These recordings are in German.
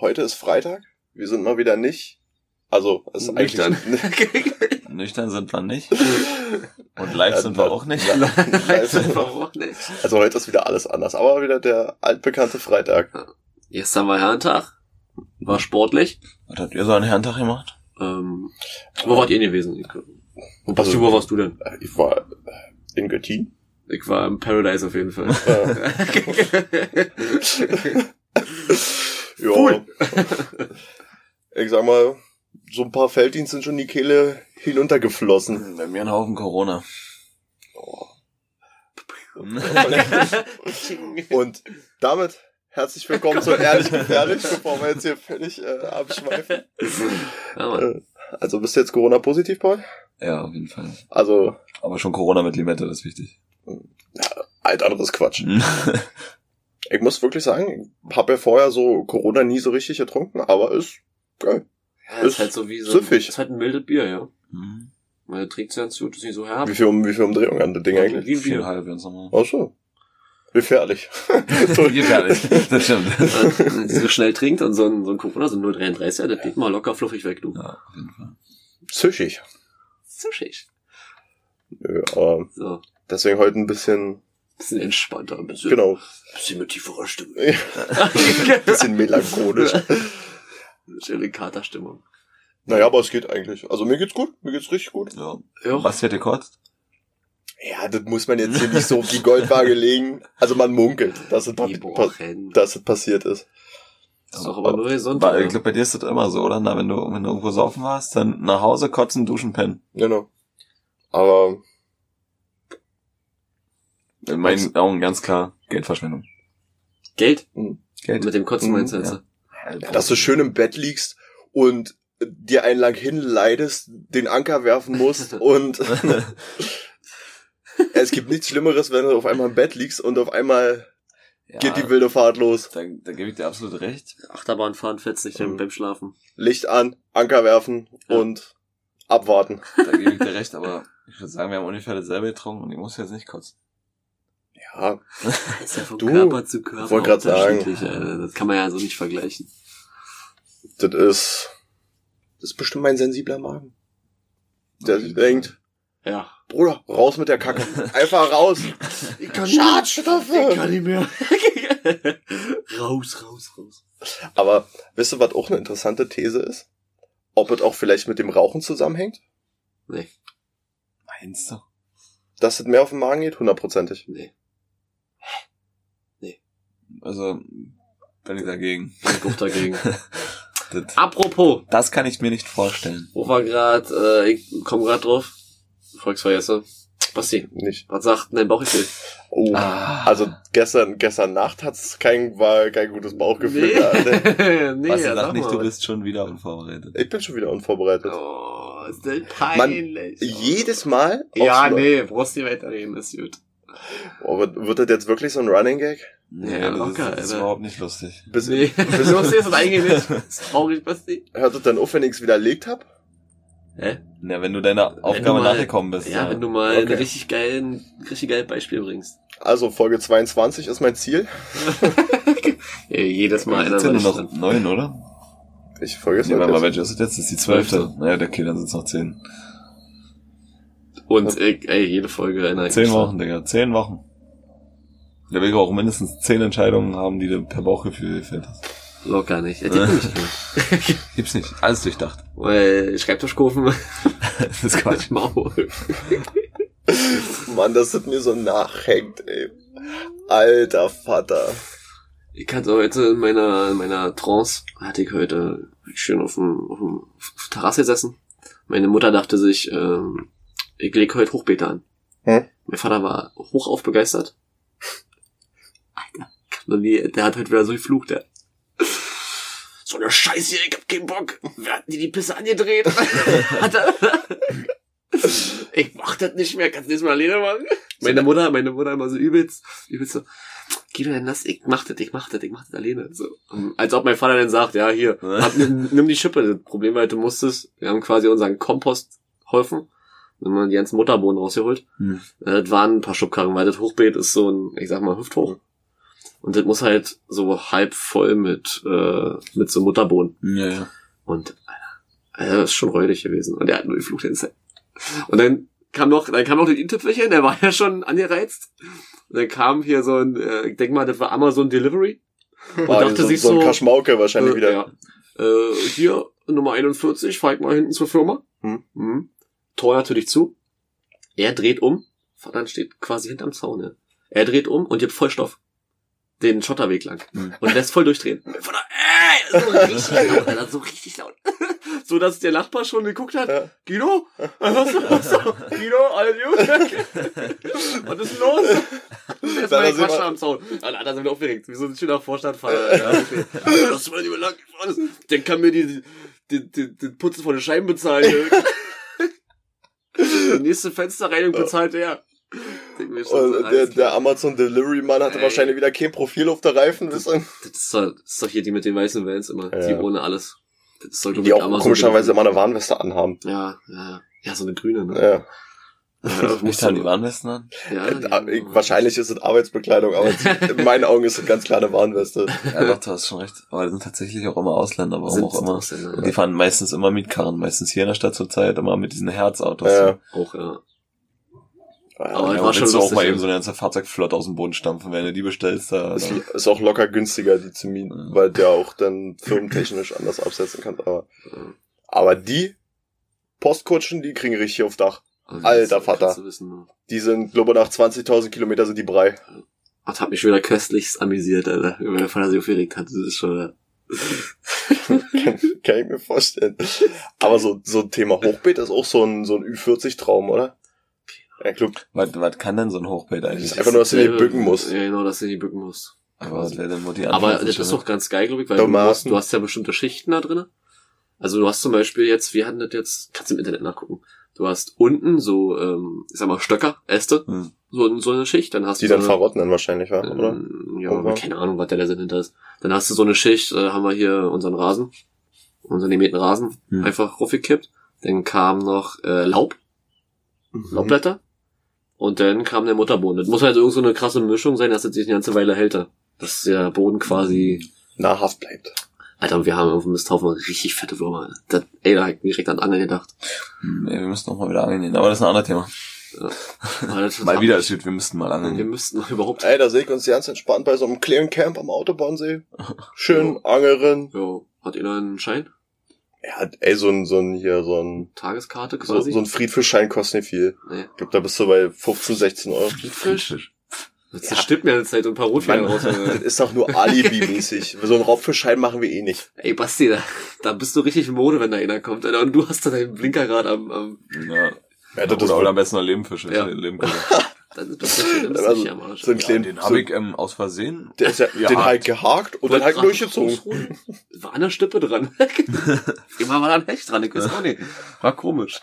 heute ist Freitag. Wir sind mal wieder nicht. Also, es ist Nüchtern. eigentlich. Nüchtern sind wir nicht. Und live Ja, sind wir auch nicht. live sind wir auch nicht. Also heute ist wieder alles anders. Aber wieder der altbekannte Freitag. Gestern war Herrentag. War sportlich. Was habt ihr so an Herrentag gemacht? Ähm, wo wart ihr gewesen? Basti, Also- wo warst du denn? Äh, Ich war in Göttingen. Ich war im Paradise auf jeden Fall. Äh, ja. Cool. Ich sag mal, so ein paar Felddienste sind schon die Kehle hinuntergeflossen. Bei mir ein Haufen Corona. Und damit herzlich willkommen zu Ehrlich Gefährlich, bevor wir jetzt hier völlig äh, abschweifen. ja. Äh, also bist du jetzt Corona-positiv, Paul? ja, auf jeden Fall. Also, Aber schon Corona mit Limette, das ist wichtig. alt anderes Quatsch. Ich muss wirklich sagen, ich habe ja vorher so Corona nie so richtig getrunken, aber ist geil. Ja, ist halt so wie so. süffig. Ist halt ein mildes Bier, ja. Mhm. Weil er trägt ganz gut, ist nicht so herb. Wie viel, um, wie viel Umdrehungen an das Ding eigentlich? Wie ein Bier. Viereinhalb, ganz normal. Ach so. Gefährlich. Gefährlich. Das stimmt. Wenn sie so schnell trinkt und so ein, so ein Corona, so ein 0,33, das geht mal locker fluffig weg, du. Ja, auf jeden Fall. Schick. Nö, aber So. deswegen heute ein bisschen, Bisschen entspannter, ein bisschen, genau, bisschen mit tieferer Stimme. ein bisschen melancholisch. Schöne Katerstimmung. Naja, aber es geht eigentlich. Also mir geht's gut, mir geht's richtig gut. Ja. Ja, Was wird gekotzt? Ja, das muss man jetzt hier nicht so auf die Goldwaage legen. Also man munkelt, dass es, dass es passiert ist. Das ist doch aber nur gesund. Weil, ich glaube, bei dir ist das immer so, oder? Na, wenn du, wenn du irgendwo saufen warst, dann nach Hause kotzen, duschen, pennen. Genau. Aber In meinen Augen ganz klar Geldverschwendung. Geld? Geld. Mit dem Kotzen Mhm, meinst du jetzt? ja. dass du schön im Bett liegst und dir einen lang hinleidest, den Anker werfen musst und es gibt nichts Schlimmeres, wenn du auf einmal im Bett liegst und auf einmal Ja, geht die wilde Fahrt los. da, da gebe ich dir absolut recht. Achterbahn fahren fetzt nicht Mhm. beim Schlafen. Licht an, Anker werfen Ja. und abwarten. Da gebe ich dir recht, aber ich würde sagen, wir haben ungefähr dasselbe getrunken und ich muss jetzt nicht kotzen. Ja, Das ist ja von Du, Körper zu Körper wollt grad sagen. unterschiedlich, Alter. Das kann man ja so nicht vergleichen. das ist, das ist bestimmt mein sensibler Magen. Der denkt, Ja. Bruder, raus mit der Kacke. Einfach raus. Ich kann Schadstoffe. Ich kann nicht mehr. raus, raus, raus. Aber wisst ihr, was auch eine interessante These ist? Ob es auch vielleicht mit dem Rauchen zusammenhängt? Nee, Meinst du? Dass es mehr auf den Magen geht? Hundertprozentig. nee. Also, bin ich dagegen. Ich guck dagegen. Das, Apropos, das kann ich mir nicht vorstellen. wo war grad, äh, ich komm grad drauf. Volksvergesse. Basti, Nicht. was sagt dein Bauchgefühl? Oh. Ah. Also gestern, gestern Nacht hat's kein, war kein gutes Bauchgefühl. da. nee, nee Was ja, sag nicht, mal du bist schon wieder unvorbereitet. Ich bin schon wieder unvorbereitet. Oh, ist das peinlich. Jedes Mal? Ja, nee, brauchst nicht weiterreden, ist gut. Oh, wird, wird das jetzt wirklich so ein Running Gag? Nee, Ja, das, locker, ist, das ist überhaupt nicht lustig. Bis, Nee, bis, du hast das eigentlich nicht. Das ist traurig, Basti. hört das dann auf, wenn ich's widerlegt hab? Hä? Ja, wenn du deiner Aufgabe nachgekommen bist. Ja, wenn du mal Okay. ein richtig geilen, richtig geiles Beispiel bringst. Also Folge 22 ist mein Ziel. Ja, jedes Mal einer Jetzt sind nur noch neun, oder? Ich folge jetzt Nee, warte mal, mal. welche ist es jetzt? Das ist die zwölfte. Naja, okay, dann sind es noch zehn. Und ey, ey, jede Folge einer. Zehn Wochen, Digga. Zehn Wochen. Da will ich auch mindestens zehn Entscheidungen haben, die du per Bauchgefühl gefällt hast. Locker nicht. Die bin ich nicht. Gibt's nicht. Alles durchdacht. Weil Schreibtischkurven, Das ist Quatsch. Maul. Mann, das mir so nachhängt, ey. Alter Vater. Ich hatte heute in meiner, in meiner Trance, hatte ich heute schön auf dem, auf dem auf Terrasse gesessen. Meine Mutter dachte sich, ähm, ich leg heute Hochbeete an. Hm? Mein Vater war hochauf begeistert. Alter, nie, der hat heute wieder so geflucht, der. So eine Scheiße hier, ich hab keinen Bock. Wer hat dir die Pisse angedreht? hat er, ich mach das nicht mehr, kannst du das mal alleine machen? Meine Mutter, meine Mutter immer so übelst, übelst so, geh du denn das, ich mach das, ich mach das, ich mach das alleine. So. Als ob mein Vater dann sagt, ja, hier, hab, nimm, nimm die Schippe. Das Problem war du musstest, wir haben quasi unseren Kompost geholfen, wenn man die ganzen Mutterbohnen rausgeholt. Hm. Äh, Das waren ein paar Schubkarren, weil das Hochbeet ist so ein, ich sag mal, hüfthoch. Und das muss halt so halb voll mit, äh, mit so Mutterbohnen. Ja, ja. Und, Alter, das ist schon räudig gewesen. Und er hat nur die Fluchtdienste. Und dann kam noch, dann kam noch der i-Tüpfelchen, der war ja schon angereizt. Und dann kam hier so ein, äh, ich denk mal, das war Amazon Delivery. Und War dachte so, sich so ein so, Kaschmauke wahrscheinlich äh, wieder. Ja. Äh, hier, Nummer 41, fahr ich mal hinten zur Firma. Hm. Hm. Tor natürlich zu. Er dreht um. Vater steht quasi hinterm Zaun. Ja. Er dreht um und gibt Vollstoff. Den Schotterweg lang. Hm. Und lässt voll durchdrehen. Vater, ey! So richtig laut, Alter, so richtig laut. so, dass der Nachbar schon geguckt hat. Ja. Guido? Was, was, was, Guido, alles gut? Was ist denn los? Erstmal Da den sind wir- Quatsch am Zaun. Alle anderen sind aufgeregt. Wie so ein schöner Vorstadtfahrer. Das ist mal lieber lang gefahren ist. Der kann mir die, die, die, die Putzen von den Scheiben bezahlen. Die nächste Fensterreinigung bezahlt er. Schon der, der. Amazon Delivery Mann hatte Ey. wahrscheinlich wieder kein Profil auf der Reifen, ihr? das, ist doch, das ist doch hier die mit den weißen Vans immer. Die Ja. ohne alles. Das ist doch Die auch Amazon komischerweise immer eine Warnweste anhaben. Ja, ja. Ja, so eine grüne, ne? Ja. Ja, Nicht die Warnwesten an? Ja, Äh, ja, ich- Wahrscheinlich ist es Arbeitsbekleidung, aber in meinen Augen ist es ganz klar eine Warnweste. Ja, doch, du hast schon recht. Aber die sind tatsächlich auch immer Ausländer, warum Sind auch immer. Ausländer, Und die fahren meistens immer Mietkarren, meistens hier in der Stadt zur Zeit, immer mit diesen Herzautos. Ja. Auch, ja. Aber Ja, war und schon willst du auch mal eben so eine ganze Fahrzeugflotte aus dem Boden stampfen, wenn du die bestellst, da, ist, ist auch locker günstiger, die zu mieten, weil der auch dann firmentechnisch anders absetzen kann. Aber, aber die Postkutschen, die kriegen richtig auf Dach. Also, Alter das Vater. du ne? Die sind, glaube ich, nach 20.000 Kilometer sind die Brei. Das hat mich wieder köstlichst amüsiert, Alter. Wie mein Vater sich aufgeregt hat. Das ist schon, kann, kann ich mir vorstellen. Aber so, so ein Thema Hochbeet ist auch so ein, so ein Ü40-Traum, oder? Ja, glaub, was, was kann denn so ein Hochbeet das eigentlich? ist einfach nur, dass du nicht bücken musst. Ja, genau, dass du nicht bücken musst. Aber die Aber das ist doch ganz geil, glaube ich, weil du, Tomaten. musst, du hast ja bestimmte Schichten da drin. Also du hast zum Beispiel jetzt, wir hatten das jetzt, kannst du im Internet nachgucken. Du hast unten so, ähm, ich sag mal, Stöcker, Äste, Hm. so, so eine Schicht, dann hast Die du dann so eine, verrotten dann wahrscheinlich, wa? oder? Ähm, ja, Irgendwann. keine Ahnung, was der, der Sinn hinter ist. Dann hast du so eine Schicht, äh, haben wir hier unseren Rasen, unseren gemähten Rasen, Hm. einfach raufgekippt. Dann kam noch äh, Laub, Mhm. Laubblätter. Und dann kam der Mutterboden. Das muss halt irgend so eine krasse Mischung sein, dass es sich eine ganze Weile hält. Dass der Boden quasi... Nahrhaft bleibt. Alter, wir haben auf dem Misthaufen richtig fette Würmer. Das, ey, da hab ich direkt an Angeln gedacht. Hm, ey, wir müssen noch mal wieder angeln gehen. Aber das ist ein anderes Thema. Das- Mal wieder ist gut, wir müssten mal angeln Wir müssten mal überhaupt... Ey, da sehe ich uns ganz entspannt bei so einem kleinen Camp am Autobahnsee. Schön angeln. Jo, hat ihr da einen Schein? Ja, ey, so ein, so ein, hier, so ein, Tageskarte so, quasi? so ein Friedfischschein kostet nicht viel. nee. Ich glaub, da bist du bei 15, 16 Euro. Fisch. Das stimmt mir jetzt Zeit und ein paar Rotweine raus. Das ist doch nur Alibi-mäßig. So einen Raubfischschein machen wir eh nicht. Ey, Basti, da, da bist du richtig in Mode, wenn da einer kommt, Alter. Und du hast da deinen Blinker gerade am, am, Ja. Ja, das ist oder, oder wohl- am besten noch Lebenfische. Ja. Lebenfische. dann dann bist du Also, am Arsch. so ein kleinen, Den so, habe ich ähm, aus Versehen. der ist ja, Ja, den halt gehakt und dann Wollte halt durchgezogen. War an der Stippe dran. Immer war da ein Hecht dran, ich weiß auch nicht. War komisch.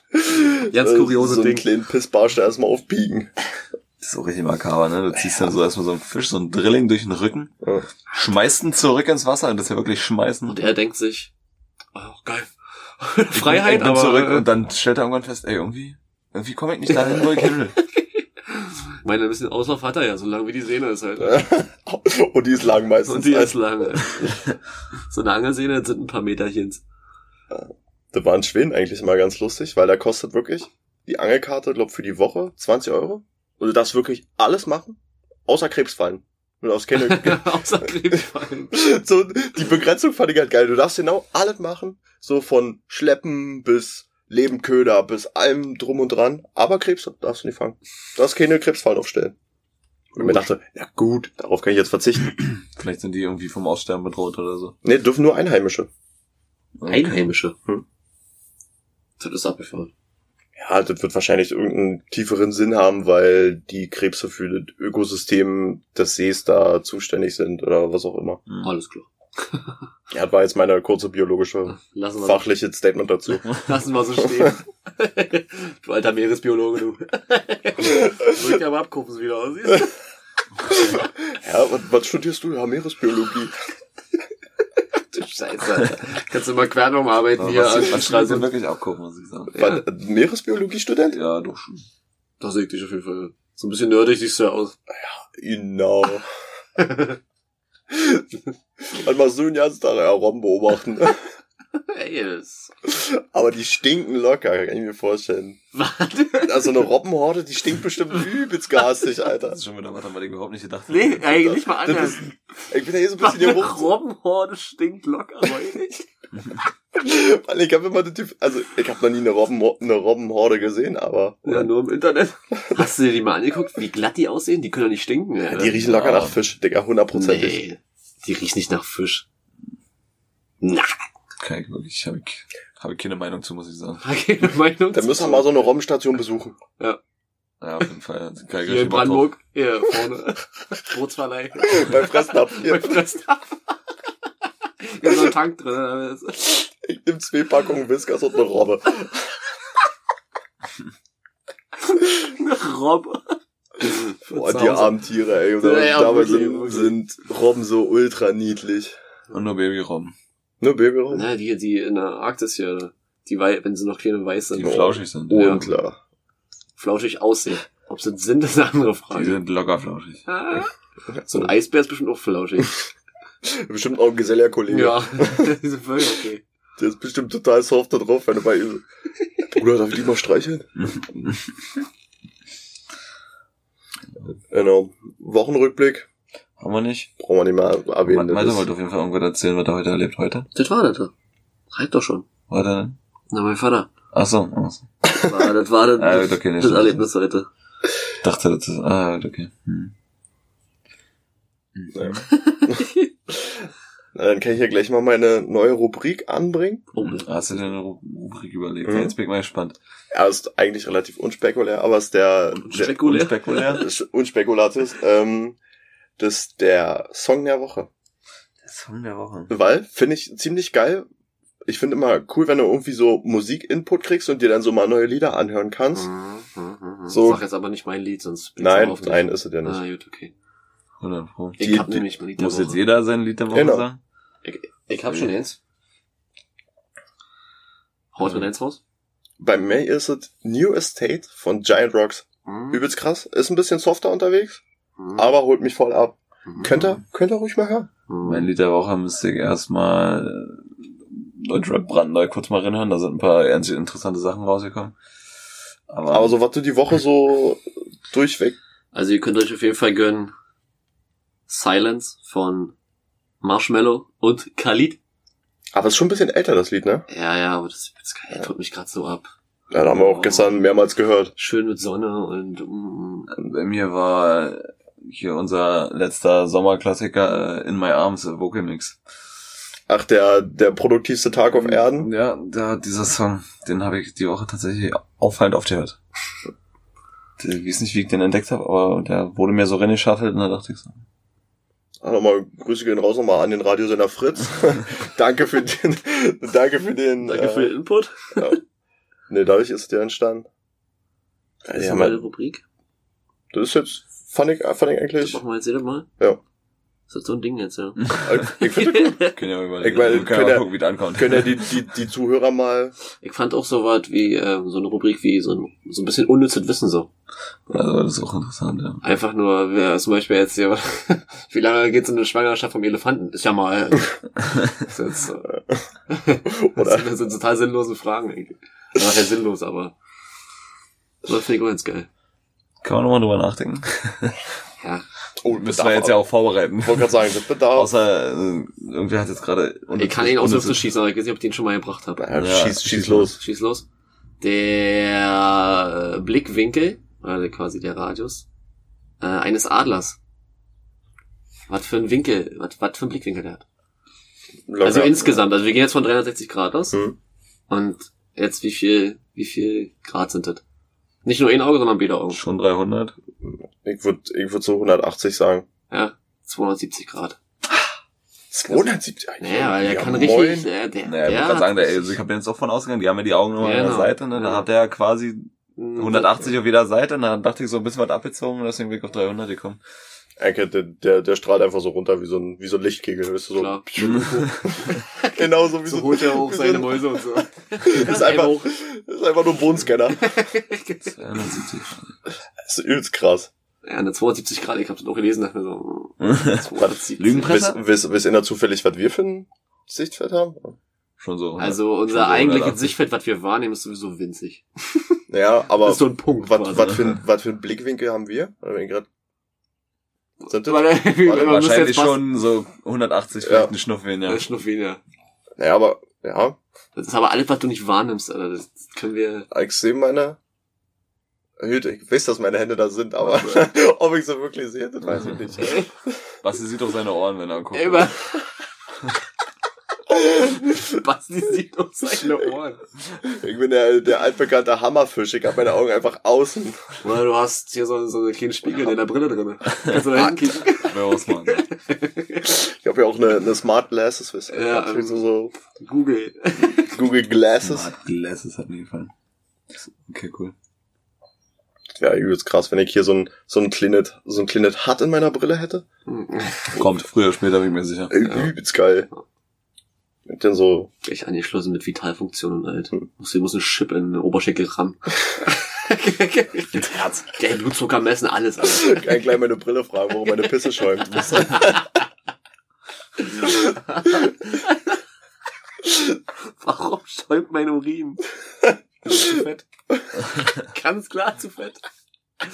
Ganz kuriose so einen Ding. kleinen Pissbarsch erstmal aufbiegen. Das ist so richtig makaber, ne? Du ziehst dann so erstmal so einen Fisch, so einen Drilling durch den Rücken, Ja. schmeißt ihn zurück ins Wasser und das ist ja wirklich schmeißen. Und er denkt sich, oh, geil. Freiheit, Ich bin aber... zurück und dann stellt er irgendwann fest, ey, irgendwie, irgendwie komme ich nicht dahin, wo ich hin will. Ich meine, ein bisschen Auslauf hat er ja, solange wie die Sehne ist halt. und die ist lang meistens. Und die ist lang. so eine Angelsehne das sind ein paar Meterchens. Das war in Schweden eigentlich mal ganz lustig, weil da kostet wirklich die Angelkarte, glaub, für die Woche 20 Euro. Und du darfst wirklich alles machen, außer Krebsfallen. Du darfst keine, Außer Krebsfallen. so, die Begrenzung fand ich halt geil. Du darfst genau alles machen, so von Schleppen bis Lebenköder bis allem drum und dran. Aber Krebs darfst du nicht fangen. Du darfst keine Krebsfallen aufstellen. Und ich mir dachte, ja gut, darauf kann ich jetzt verzichten. Vielleicht sind die irgendwie vom Aussterben bedroht oder so. Nee, dürfen nur Einheimische. Einheimische. Hm. Das ist abgefahren. Ja, das wird wahrscheinlich irgendeinen tieferen Sinn haben, weil die Krebse für das Ökosystem des Sees da zuständig sind oder was auch immer. Hm. Alles klar. Ja, das war jetzt meine kurze biologische, Lassen wir, fachliche Statement dazu. lassen wir so stehen. du alter Meeresbiologe, du. Drück aber ab, gucken Sie wieder aus. Ja, was, was studierst du? Ja, Meeresbiologie. Scheiße. Kannst du mal quer noch arbeiten hier was, an was Straße. Wirklich abgucken, muss ich sagen. Ja. Was, Meeresbiologie-Student? Ja, doch schon. Da sehe ich dich auf jeden Fall. So ein bisschen nerdig siehst du ja aus. Genau. Und mal so den ganzen Tag ja, Robben beobachten. Das. Aber die stinken locker, kann ich mir vorstellen. Warte. Also eine Robbenhorde, die stinkt bestimmt übelst garstig, Alter. Das ist schon wieder was, was ich überhaupt nicht gedacht Nee, eigentlich mal anders. ist, ich bin ja hier so ein bisschen hier Eine hoch. Robbenhorde stinkt locker, räudig. Weil ich habe immer den Typ, also ich habe noch nie eine, Robben, eine Robbenhorde gesehen, aber Ja, nur im Internet. Hast du dir die mal angeguckt, wie glatt die aussehen? Die können doch nicht stinken. ja, die riechen locker Ja. nach Fisch, Digga, hundertprozentig. Nee, die riechen nicht nach Fisch. Na, Kann ich wirklich, habe ich, hab ich keine Meinung zu, muss ich sagen. keine Meinung. Dann müssen wir mal so eine Robbenstation besuchen. Ja, auf jeden Fall. Kann ich Hier in. Brandenburg, hier vorne. Bootsverleih. Beim Fressnapf. Bei Fressnapf. Hier ist noch ein Tank drin. ich nehm zwei Packungen Whiskas und eine Robbe. Eine Robbe. Boah, die armen Tiere, ey. Und Ja, ja, dabei sind, sind Robben so ultra niedlich. Und nur Babyrobben. Ne, Babyrobben? Na, die, die in der Arktis hier, die wei wenn sie noch kleine weiß sind, Die flauschig sind. Oh, Ja. klar. flauschig aussehen. Ob sie sind, ist eine andere Die Frage. sind locker flauschig. Ah, So ein Eisbär ist bestimmt auch flauschig. Bestimmt auch ein Gesellerkollege. Ja, die sind völlig okay. Der ist bestimmt total soft da drauf, wenn du bei ihm so, Bruder, darf ich die mal streicheln? Genau. Wochenrückblick. Haben wir nicht? Brauchen wir nicht mal erwähnen. Das wollte auf jeden Fall irgendwas erzählen, was er heute erlebt. Heute? Das war das. Reicht doch schon. Heute? Na, mein Vater. Ach so. Ach so. Das war das, war das, Ah, gut, okay, nee, das stimmt. Erlebnis heute. Ich dachte, das ist, ah, gut, okay. Hm. Ja. Na, dann kann ich ja gleich mal meine neue Rubrik anbringen. Oh, Hast du dir eine Ru- Rubrik überlegt? Mhm. Jetzt bin ich mal gespannt. Er ist eigentlich relativ unspekulär, aber ist der, der Spekulär. Unspekulär? ist unspekulativ. Ähm, das ist der Song der Woche. Der Song der Woche. Weil, finde ich ziemlich geil. Ich finde immer cool, wenn du irgendwie so Musik-Input kriegst und dir dann so mal neue Lieder anhören kannst. Mhm, mhm, mhm. So. Sag jetzt aber nicht mein Lied, sonst bin Nein, auf nein, ist es ja nicht. Ah, gut, okay. 100 Pro. Ich Die- hab die- nämlich mein Lied der Muss jetzt Woche. jeder sein Lied der Woche Genau. sagen? Ich, ich hab schon eins. Haut Mhm. mir eins raus? Bei mir ist es New Estate von Giant Rocks. Mhm. Übelst krass. Ist ein bisschen softer unterwegs, Mhm. aber holt mich voll ab. Mhm. Könnt ihr, könnt ihr ruhig mal hören. Mhm. Mein Lied der Woche müsste ich erstmal äh, Deutschrap brandneu kurz mal reinhören. Da sind ein paar ernst interessante Sachen rausgekommen. Aber, Aber so, was du die Woche so durchweg. Also ihr könnt euch auf jeden Fall gönnen Silence von Marshmallow und Khalid. Aber ist schon ein bisschen älter, das Lied, ne? Ja, ja, aber das, das holt mich gerade so ab. Ja, da haben wir auch Oh. gestern mehrmals gehört. Schön mit Sonne und mm, bei mir war hier unser letzter Sommerklassiker äh, In My Arms, äh, Vocal Mix. Ach, der, der produktivste Tag auf Erden. Ja, der, dieser Song, den habe ich die Woche tatsächlich auffallend oft gehört. Ich weiß nicht, wie ich den entdeckt habe, aber der wurde mir so reingeschaffelt und da dachte ich so. Ach, nochmal, Grüße gehen raus nochmal an den Radiosender Fritz. danke für den, danke für den, danke für äh, den Input. nee, dadurch ist der entstanden. Ja, Das ist haben meine halt- Rubrik. das ist jetzt, fand ich, fand ich Das eigentlich, machen wir jetzt jedes Mal. Ja. Das ist so ein Ding jetzt, ja. ich finde, Können ja mal. Ich meine, können können ja ja- gucken, wie das ankommt. können ja die, die, die Zuhörer mal, Ich fand auch so was wie ähm, so eine Rubrik wie so ein, so ein bisschen unnützes Wissen so. Also, das ist auch interessant, ja. Einfach nur, wer zum Beispiel jetzt hier, wie lange geht so eine Schwangerschaft vom Elefanten? Ist ja mal. Das, ist jetzt, äh, oder, das sind total sinnlose Fragen eigentlich. Also, ja sinnlos, aber. Das finde ich auch ganz geil. Kann man nochmal drüber nachdenken. Ja. oh, Müssen wir jetzt ja auch vorbereiten. Ich wollte gerade sagen, das bedarf. Außer, äh, irgendwer hat jetzt gerade... Ich kann ihn aus der Hüfte schießen, aber ich weiß nicht, ob ich den schon mal gebracht habe. Ja, Ja, schieß, schieß los. Schieß los. Der Blickwinkel, oder quasi der Radius, äh, eines Adlers. Was für ein Winkel, was, was für ein Blickwinkel der hat. Locker. Also insgesamt, also wir gehen jetzt von 360 Grad aus. Hm. Und jetzt wie viel, wie viel Grad sind das? Nicht nur ein Auge, sondern beide Augen. Schon 300. Ich würde ich würd so 180 sagen. Ja, 270 Grad. 270? Naja, weil der Ja, kann moin. richtig, der, der, Naja, ich gerade sagen, der, also ich habe jetzt auch von ausgegangen, die haben ja die Augen immer Ja, an der genau. Seite, ne? Da Ja. hat der quasi richtig- 180 auf jeder Seite und dann dachte ich so ein bisschen was abgezogen und deswegen bin ich auf 300 gekommen. Ecke, der, der, der strahlt einfach so runter wie so ein, wie so ein Lichtkegel, weißt du, so. Klar. Genau so wie so, So holt er auch so seine ein- Mäuse und so. ist einfach, ist einfach nur ein Bodenscanner. 270. Das ist übelst krass. Ja, eine 270 Grad, ich habe das auch gelesen, dachte mir so, Was, Lügenpresse? Wisst wisst- wisst ihr noch zufällig, was wir für ein Sichtfeld haben? Schon so. Also schon unser so eigentliches 180. Sichtfeld, was wir wahrnehmen, ist sowieso winzig. Ja, aber das ist so ein Punkt. was, quasi. was, für ein, was für ein Blickwinkel haben wir? Wenn grad, sind das? Weil, Wahrscheinlich schon so 180 Ja. vielleicht eine Schnupfen, ja. Ja. Schnuffin, ja. Naja, aber, ja, Das ist aber alles, was du nicht wahrnimmst, Alter. Das können wir. ich sehe meine Hüte. Ich weiß, dass meine Hände da sind, aber ob ich sie wirklich sehe, das weiß ich nicht. Basti sieht auf seine Ohren, wenn er guckt. Immer. Basti sieht auf seine Ohren. Ich bin der, der altbekannte Hammerfisch. Ich habe meine Augen einfach außen. Oder du hast hier so, so einen kleinen Spiegel in deiner Brille drin. Kannst du da hinkicken? Ich habe ja auch eine, eine Smart Glasses, wisst ihr? Ja, Ja, so, so Google. Google Glasses. Smart Glasses hat mir gefallen. Okay, cool. Wäre übelst krass, wenn ich hier so ein, so ein kleines, so ein kleines Hut in meiner Brille hätte. Kommt früher oder später, bin ich mir sicher. Übelst geil. Und dann so, Gleich angeschlossen mit Vitalfunktionen halt. Hm. Muss, muss ein Chip in den Oberschenkel rammen. Herz. Der Blutzucker messen, alles. Alter. kann gleich meine Brille fragen, warum meine Pisse schäumt. Warum schäumt mein Urin? zu fett. Ganz klar zu fett. Das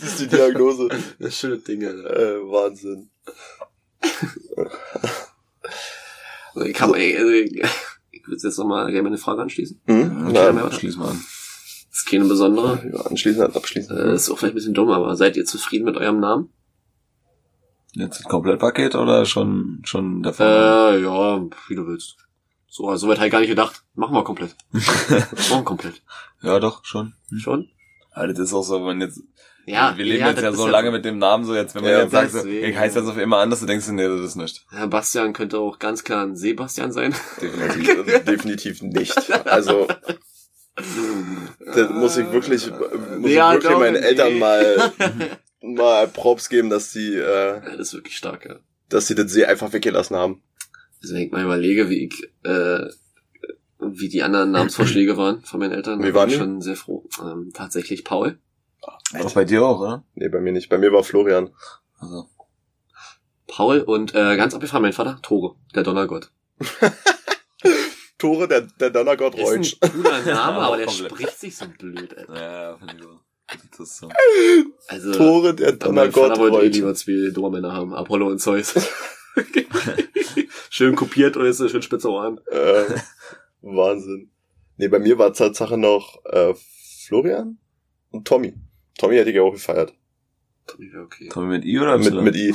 ist die Diagnose. Das schöne Dinge. Alter. Äh, Wahnsinn. Also ich kann, ey, also ich, ich würde jetzt nochmal gerne meine Frage anschließen. Hm? Ja, schließ mal an. Das ist keine besondere. ja, anschließend als abschließend. Äh, ist auch vielleicht ein bisschen dumm, aber seid ihr zufrieden mit eurem Namen? Jetzt ein Komplettpaket oder schon, schon der Fall? Äh, ja, wie du willst. So, also so weit halt gar nicht gedacht. Machen wir komplett. Machen wir komplett. Ja, doch, schon. Schon? Aber das ist auch so, wenn man jetzt, Ja, wir leben ja, jetzt das ja so lange mit dem Namen, so jetzt, wenn man Ja, jetzt sagt, so, deswegen. ich heiße jetzt auf immer anders, du denkst, du, nee, das ist nicht. Herr Bastian könnte auch ganz klar ein Sebastian sein. Definitiv. Also, definitiv nicht. Also, das muss ich wirklich, muss Ja, ich wirklich doch, meinen nee. Eltern mal, mal Props geben, dass die, äh, Ja, das ist wirklich stark, ja. dass sie den See einfach weggelassen haben. Also wenn ich mal überlege, wie ich, äh, wie die anderen Namensvorschläge waren von meinen Eltern, Wie bin waren ich schon sehr froh. Ähm, tatsächlich Paul. Auch bei dir auch, oder? Nee, bei mir nicht. Bei mir war Florian. Also, Paul und äh, ganz abgefahren mein Vater, Tore, der Donnergott. Tore, der, der Donnergott Ist Reutsch. ein cooler Name, Ja, aber der spricht sich so blöd, Alter. ja, ja, finde ich so. Das ist so. Also, Tore, der Donnergott Vater wollte eh Reutsch. lieber zwei Dormänner haben, Apollo und Zeus. schön kopiert und jetzt schön spitze Ohren. Äh, Wahnsinn. Nee, bei mir war Tatsache noch äh, Florian und Tommy. Tommy hätte ich ja auch gefeiert. Ja, okay. Tommy mit I oder Mit, Y? mit I.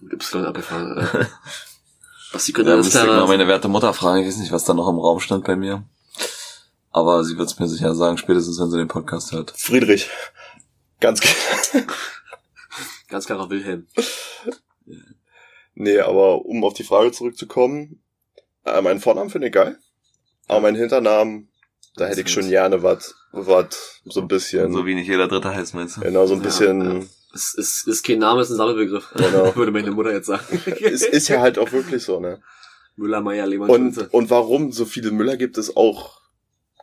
Mit Y abgefahren. Was die könnte Ja, alles müsste ich mal meine werte Mutter fragen. Ich weiß nicht, was da noch im Raum stand bei mir. Aber sie wird es mir sicher sagen, spätestens wenn sie den Podcast hört. Friedrich. Ganz klar. Ganz klarer Wilhelm. Nee, aber um auf die Frage zurückzukommen, äh, meinen Vornamen finde ich geil. Aber meinen Hinternamen, da hätte ich schon gerne was, was so ein bisschen, So wie nicht jeder Dritte heißt, meinst du? genau, so ein bisschen, ja. Es ist, ist kein Name, es ist ein Sammelbegriff. Genau. Würde meine Mutter jetzt sagen. es ist ja halt auch wirklich so, ne? Müller, Meier, Lehmann, Und, Schulze. und warum so viele Müller gibt es auch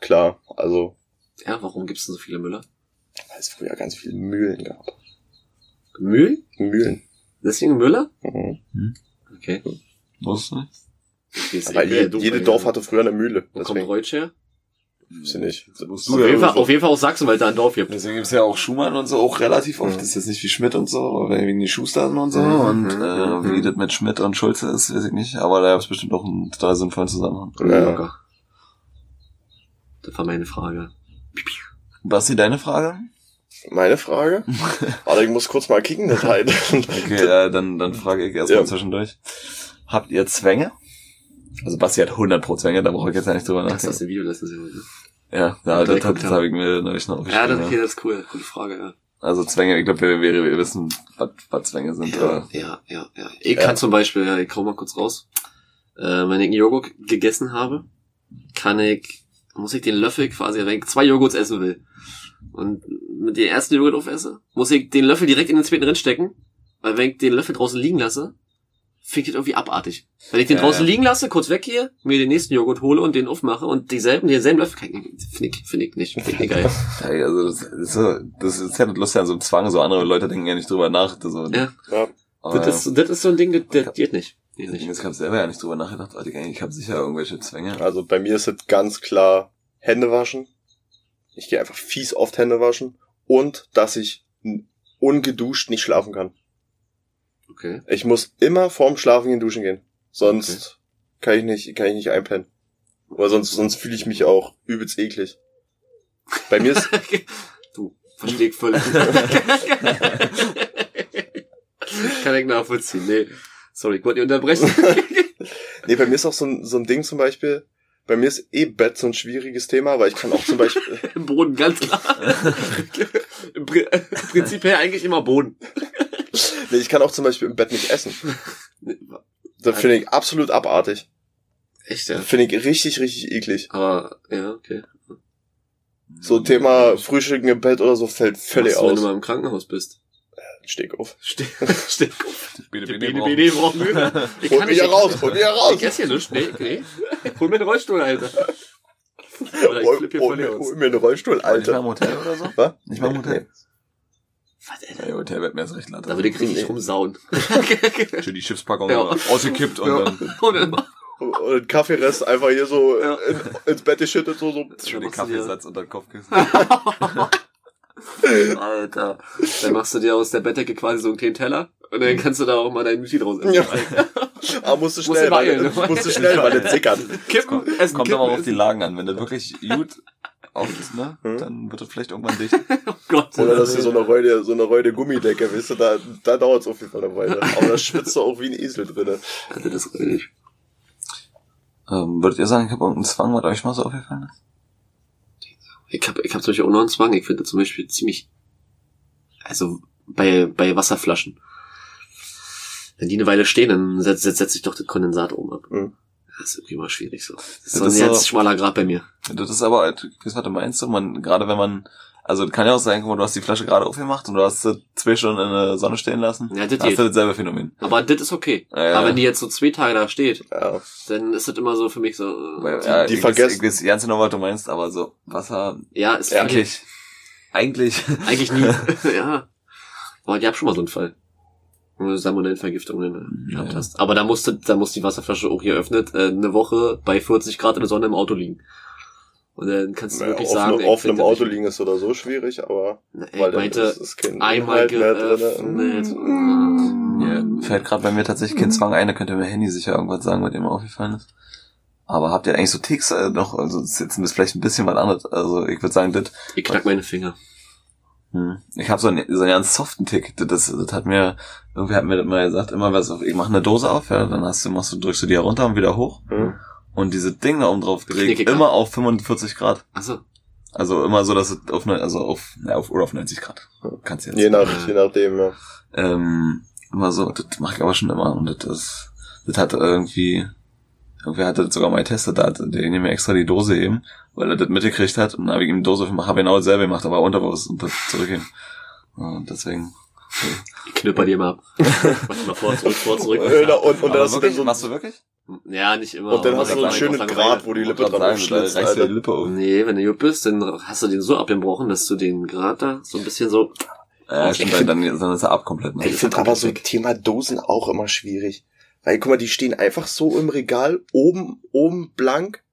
klar. Also, Ja, warum gibt's denn so viele Müller? weil es früher ganz viele Mühlen gab. Müll? Mühlen. Deswegen Müller? Mhm. Okay. Nicht? okay eh je, jede. Dorf hatte früher eine Mühle. Wo kommt Deswegen, Reutsch her? Weiß ich nicht. Das musst Auf du jeden, ja Fall, auf jeden Fall aus Sachsen, weil es da ein Dorf gibt. Deswegen gibt's ja auch Schumann und so auch relativ oft. Mhm. Das ist jetzt nicht wie Schmidt und so, aber wegen die Schustern und so. Mhm, Und äh, mhm. wie das mit Schmidt und Schulze ist, weiß ich nicht. Aber da gab's bestimmt auch einen total sinnvollen Zusammenhang. Ja. Das war meine Frage. Basti, deine Frage? Meine Frage? Warte, ich muss kurz mal kicken, das halt. Okay, äh, dann, dann frage ich erstmal Ja. zwischendurch. Habt ihr Zwänge? Also Basti hat 100 pro Zwänge, da brauche ich jetzt nicht drüber Das ist das nachdenken. Video, das ist ja. Ja, Ja, das, das haben. habe ich mir neulich noch Ja, aufgeschrieben. das, ja. okay, das ist cool. Gute Frage, ja. Also Zwänge, ich glaube, wir, wir, wir wissen, was, was Zwänge sind. Ja, ja, ja, ja. Ich Ja. kann zum Beispiel, ja, ich komm mal kurz raus. Äh, wenn ich einen Joghurt gegessen habe, kann ich, muss ich den Löffel quasi, wenn ich zwei Joghurts essen will und mit den ersten Joghurt aufesse, muss ich den Löffel direkt in den zweiten reinstecken, weil wenn ich den Löffel draußen liegen lasse, finde ich das irgendwie abartig. Wenn ich den Ja, draußen ja. liegen lasse, kurz weggehe, mir den nächsten Joghurt hole und den aufmache und dieselben, denselben Löffel, finde ich, finde ich nicht, finde ich nicht geil. Also das ist so, das ist ja das Lustige an so einem Zwang, so andere Leute denken ja nicht drüber nach. Das so, Ja. Ja. aber, Das ist, das ist so ein Ding, das, das geht nicht. Geht nicht. ich habe selber ja nicht drüber nachgedacht, weil ich, ich habe sicher irgendwelche Zwänge. Also bei mir ist es ganz klar Hände waschen. Ich gehe einfach fies oft Hände waschen. Und dass ich ungeduscht nicht schlafen kann. Okay. Ich muss immer vorm Schlafengehen duschen gehen. Sonst kann ich nicht, kann ich nicht einpennen. Oder sonst, sonst fühle ich mich auch übelst eklig. Bei mir ist, du, verstehe ich völlig. Kann ich nachvollziehen. Nee. Sorry, ich wollte dich unterbrechen. nee, bei mir ist auch so ein, so ein Ding zum Beispiel, bei mir ist eh Bett so ein schwieriges Thema, weil ich kann auch zum Beispiel, Im Boden, ganz klar. Im Pri- Prinzipiell eigentlich immer Boden. nee, ich kann auch zum Beispiel im Bett nicht essen. Das finde ich absolut abartig. Echt, ja. Finde ich richtig, richtig eklig. Aber, ja, okay. So Thema Frühstücken im Bett oder so fällt völlig Was, wenn du aus. mal im Krankenhaus bist. Steh auf. Ste Ste Bitte, Die bitte, BD brauchen wir. Ich Hol kann mich nicht, hier raus, hol mich hier raus. Ich esse hier nicht. Nee, nee. Hol mir den Rollstuhl, Alter. Oder ich Hol, hol, aus. hol mir einen Rollstuhl, Nicht mal im Alter. Hotel oder so? Was? Nicht mal im Hotel? Was, Alter? Ja, Hotel wird mir erst recht latt. Da würde ich richtig rumsauen. Schön die Chipspackung Ja. ausgekippt und Ja. dann Und dann Und Kaffeerest einfach hier so Ja. in, ins Bett geschüttet, so, so. schön den du Kaffeesatz unter den Kopfkissen. Alter. Dann machst du dir aus der Bettdecke quasi so einen kleinen Teller und dann kannst du da auch mal dein Müsli draus essen. Ja. Ah, musst du Musst schnell, du weil, beeilen, ne? musst du schnell, weil der zickert. Kippen, essen, Kommt kippen, aber auf die. Lagen an. Wenn das wirklich gut auf ist, ne, Hm. dann wird das vielleicht irgendwann dicht. Oh Gott. Oder dass du so eine Räude, so eine Räude Gummidecke, weißt du, da, da dauert es auf jeden Fall eine Weile. Aber da schwitzt du auch wie ein Esel drinne. Alter, das ist richtig. Ähm, würdet ihr sagen, ich habe irgendeinen Zwang, was euch mal so aufgefallen ist? Ich hab, ich hab zum Beispiel auch noch einen Zwang. Ich finde zum Beispiel ziemlich, also bei, bei Wasserflaschen. Wenn die eine Weile stehen, dann setzt, setzt, setzt sich doch das Kondensat oben ab. Mhm. Das ist irgendwie mal schwierig so. Das ist Das so ein so- schmaler Grad bei mir. Das ist aber, ich weiß, was du meinst, so, man, gerade wenn man, also kann ja auch sein, guck mal, du hast die Flasche gerade aufgemacht und du hast sie zwei Stunden in der Sonne stehen lassen. Ja, das Da hast geht. du dasselbe Phänomen. Aber das ist okay. Ja, ja. Aber wenn die jetzt so zwei Tage da steht, Ja. dann ist das immer so für mich so, äh, ja, die ich vergessen- Weiß, ich weiß ganz genau, was du meinst, aber so, Wasser, ja, ist Ja, eigentlich, eigentlich, eigentlich, eigentlich nie. ja. Aber ich hab schon mal so einen Fall. Wo du Salmonellenvergiftung äh, gehabt Ja. hast. Aber da musste, da muss die Wasserflasche auch geöffnet, äh, eine Woche bei 40 Grad in der Sonne im Auto liegen. Und dann kannst du Naja, wirklich auf, sagen, ne, ey, auf einem Auto liegen ist oder so schwierig, aber Na, ey, weil meinte, ist, ist kein einmal geöffnet. drin. ja, fällt gerade bei mir tatsächlich kein Zwang ein, da könnt ihr mir Handy sicher irgendwas sagen, was dir mal aufgefallen ist. Aber habt ihr eigentlich so Ticks äh, noch, also das ist jetzt bisschen- vielleicht ein bisschen was anderes, also ich würde sagen, das, Ich knack meine Finger. Hm. Ich habe so einen, so einen ganz soften Tick. Das, das, hat mir, irgendwie hat mir das mal gesagt, immer was, ich mache eine Dose auf, ja, dann hast du, machst du, drückst du die runter und wieder hoch. Hm. Und diese Dinge oben drauf gelegt, immer auf 45 Grad. Achso. Also immer so, dass es auf, also auf, ja, auf, oder auf 90 Grad. Kannst jetzt. Je, nach, je nachdem, ja. Ähm, immer so, das mache ich aber schon immer. Und das, das hat irgendwie, irgendwie hat das sogar mal getestet, da hat der mir extra die Dose eben, weil er das mitgekriegt hat. Und dann habe ich ihm die Dose gemacht, habe genau dasselbe gemacht, aber unterbewusst und das zurückgeben. Und deswegen. Ich knipper die immer ab. Mach mal vor, zurück, vor, zurück. Da- und, und dann Aber hast du dann wirklich? so, Machst du wirklich? Ja, nicht immer. und dann hast du so einen schönen. Grad, wo die Lippe dran da reißt die Alter. Lippe auf. Nee, wenn du gut bist, dann hast du den so abgebrochen, dass du den Grad da so ein bisschen so. Ja, stimmt, dann, dann, dann ist er ab komplett. Ne? Ich finde aber so Thema Dosen auch immer schwierig. Weil, guck mal, die stehen einfach so im Regal, oben, oben blank,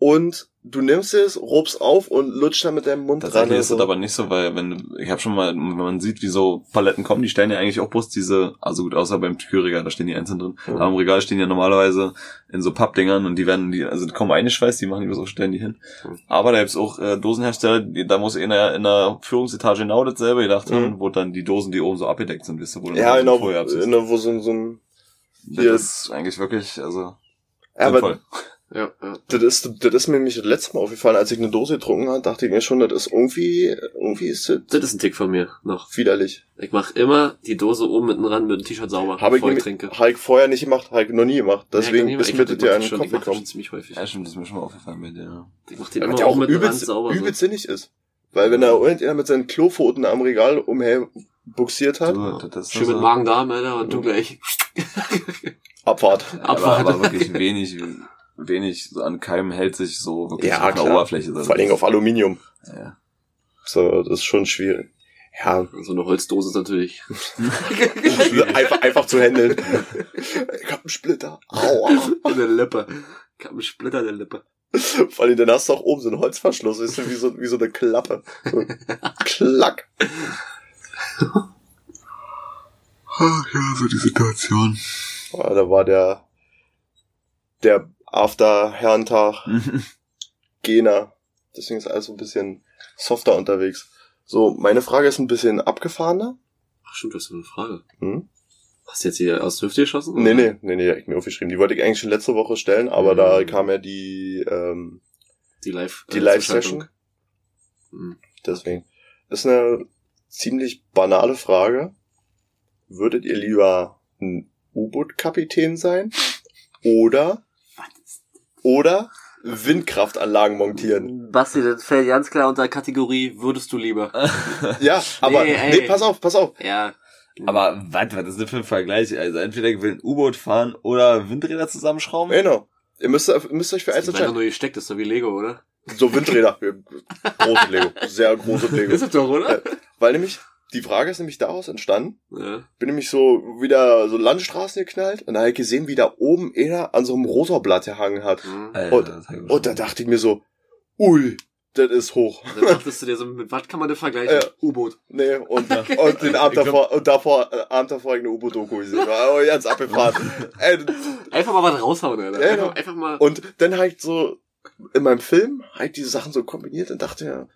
und du nimmst es, robst auf und lutscht dann mit deinem Mund dran. Tatsächlich ist so. das aber nicht so, weil wenn ich habe schon mal, wenn man sieht, wie so Paletten kommen, die stellen ja eigentlich auch bloß diese, also gut, außer beim Kühlregal, da stehen die einzeln drin. Mhm. Aber im Regal stehen ja normalerweise in so Pappdingern und die werden, die, also die kommen eingeschweißt, die machen die so, stellen die hin. Mhm. Aber da gibt's auch äh, Dosenhersteller, die, da muss in der, in der Führungsetage genau dasselbe gedacht haben, Mhm. wo dann die Dosen, die oben so abgedeckt sind, wisst ihr, wo du ja, genau, abziehst. genau, wo so, ein- so ein, hier- ist eigentlich wirklich, also, ja, aber. Ja, ja. das ist, das ist mir nämlich das letzte Mal aufgefallen, als ich eine Dose getrunken habe, dachte ich mir schon, das ist irgendwie, irgendwie ist das Das ist ein Tick von mir noch. widerlich. Ich mach immer die Dose oben mitten ran mit dem T-Shirt sauber, Habe ich, bevor ich trinke. hab ich vorher nicht gemacht, habe ich noch nie gemacht. Deswegen Ja, ist mir das ich ja mach in den schon- Kopf ich mach das gekommen. schon ziemlich häufig. Ja, stimmt, das ist mir schon mal aufgefallen bei dir. ja. Ich mach den immer auch mit übelst, sauber. übelst sinnig ist. Weil wenn da irgendjemand mit seinen Klopfoten am Regal umher buxiert hat, Du, das ist Schön mit so- Magen-Darm, Alter, und du gleich. Abfahrt. aber, Abfahrt. aber wirklich wenig, wenig so an Keimen hält sich so wirklich Ja, auf der. Oberfläche. Vor Dingen auf Aluminium. Ja. So, das ist schon schwierig. Ja, So eine Holzdose ist natürlich. einfach, einfach zu handeln. Ich hab einen Splitter. Aua. In der Lippe. Ich hab einen Splitter in der Lippe. Vor allem, dann hast du auch oben so einen Holzverschluss, ist wie so, wie so eine Klappe. So, klack. ja, so die Situation. Ja, da war der, der After-Herrentag Gena. Deswegen ist alles so ein bisschen softer unterwegs. So, meine Frage ist ein bisschen abgefahrener. Ach stimmt, das ist eine Frage. Hm? Hast du jetzt hier aus der Hüfte geschossen? Nee, nee, nee, nee, hab ich mir aufgeschrieben. Die wollte ich eigentlich schon letzte Woche stellen, aber da Mhm. kam ja die, ähm, Die Live, die äh, Live-Session. Zuschaltung. Hm. Deswegen. Das ist eine ziemlich banale Frage. Würdet ihr lieber ein U-Boot-Kapitän sein? Oder, Was? oder Windkraftanlagen montieren? Basti, das fällt ganz klar unter Kategorie würdest du lieber. Ja, aber, Nee, nee, pass auf, pass auf. Ja. Aber was, was ist das für ein Vergleich? Also entweder ich will ein U-Boot fahren oder Windräder zusammenschrauben? Genau. Ihr müsst, ihr müsst euch für eins Das ist entscheiden. nur gesteckt, das ist doch wie Lego, oder? So Windräder. Große Lego. Sehr große Lego. Ist es doch, oder? Weil nämlich, die Frage ist nämlich daraus entstanden, Ja. bin nämlich so wieder so Landstraßen geknallt und da habe ich gesehen, wie da oben einer an so einem Rotorblatt gehangen hat. Hm. Alter, das Und da dachte ich mir so, ui, das ist hoch. Dann dachtest du dir so, mit was kann man das vergleichen? Ja. U-Boot. Nee, und, und den Abend davor, und davor, äh, Abend davor hab ich eine U-Boot-Doku gesehen. War aber ganz abgefahren. Ey, Einfach mal was raushauen, Alter. Ja, einfach, genau. einfach mal. und dann habe ich so, in meinem Film, habe ich diese Sachen so kombiniert und dachte ja,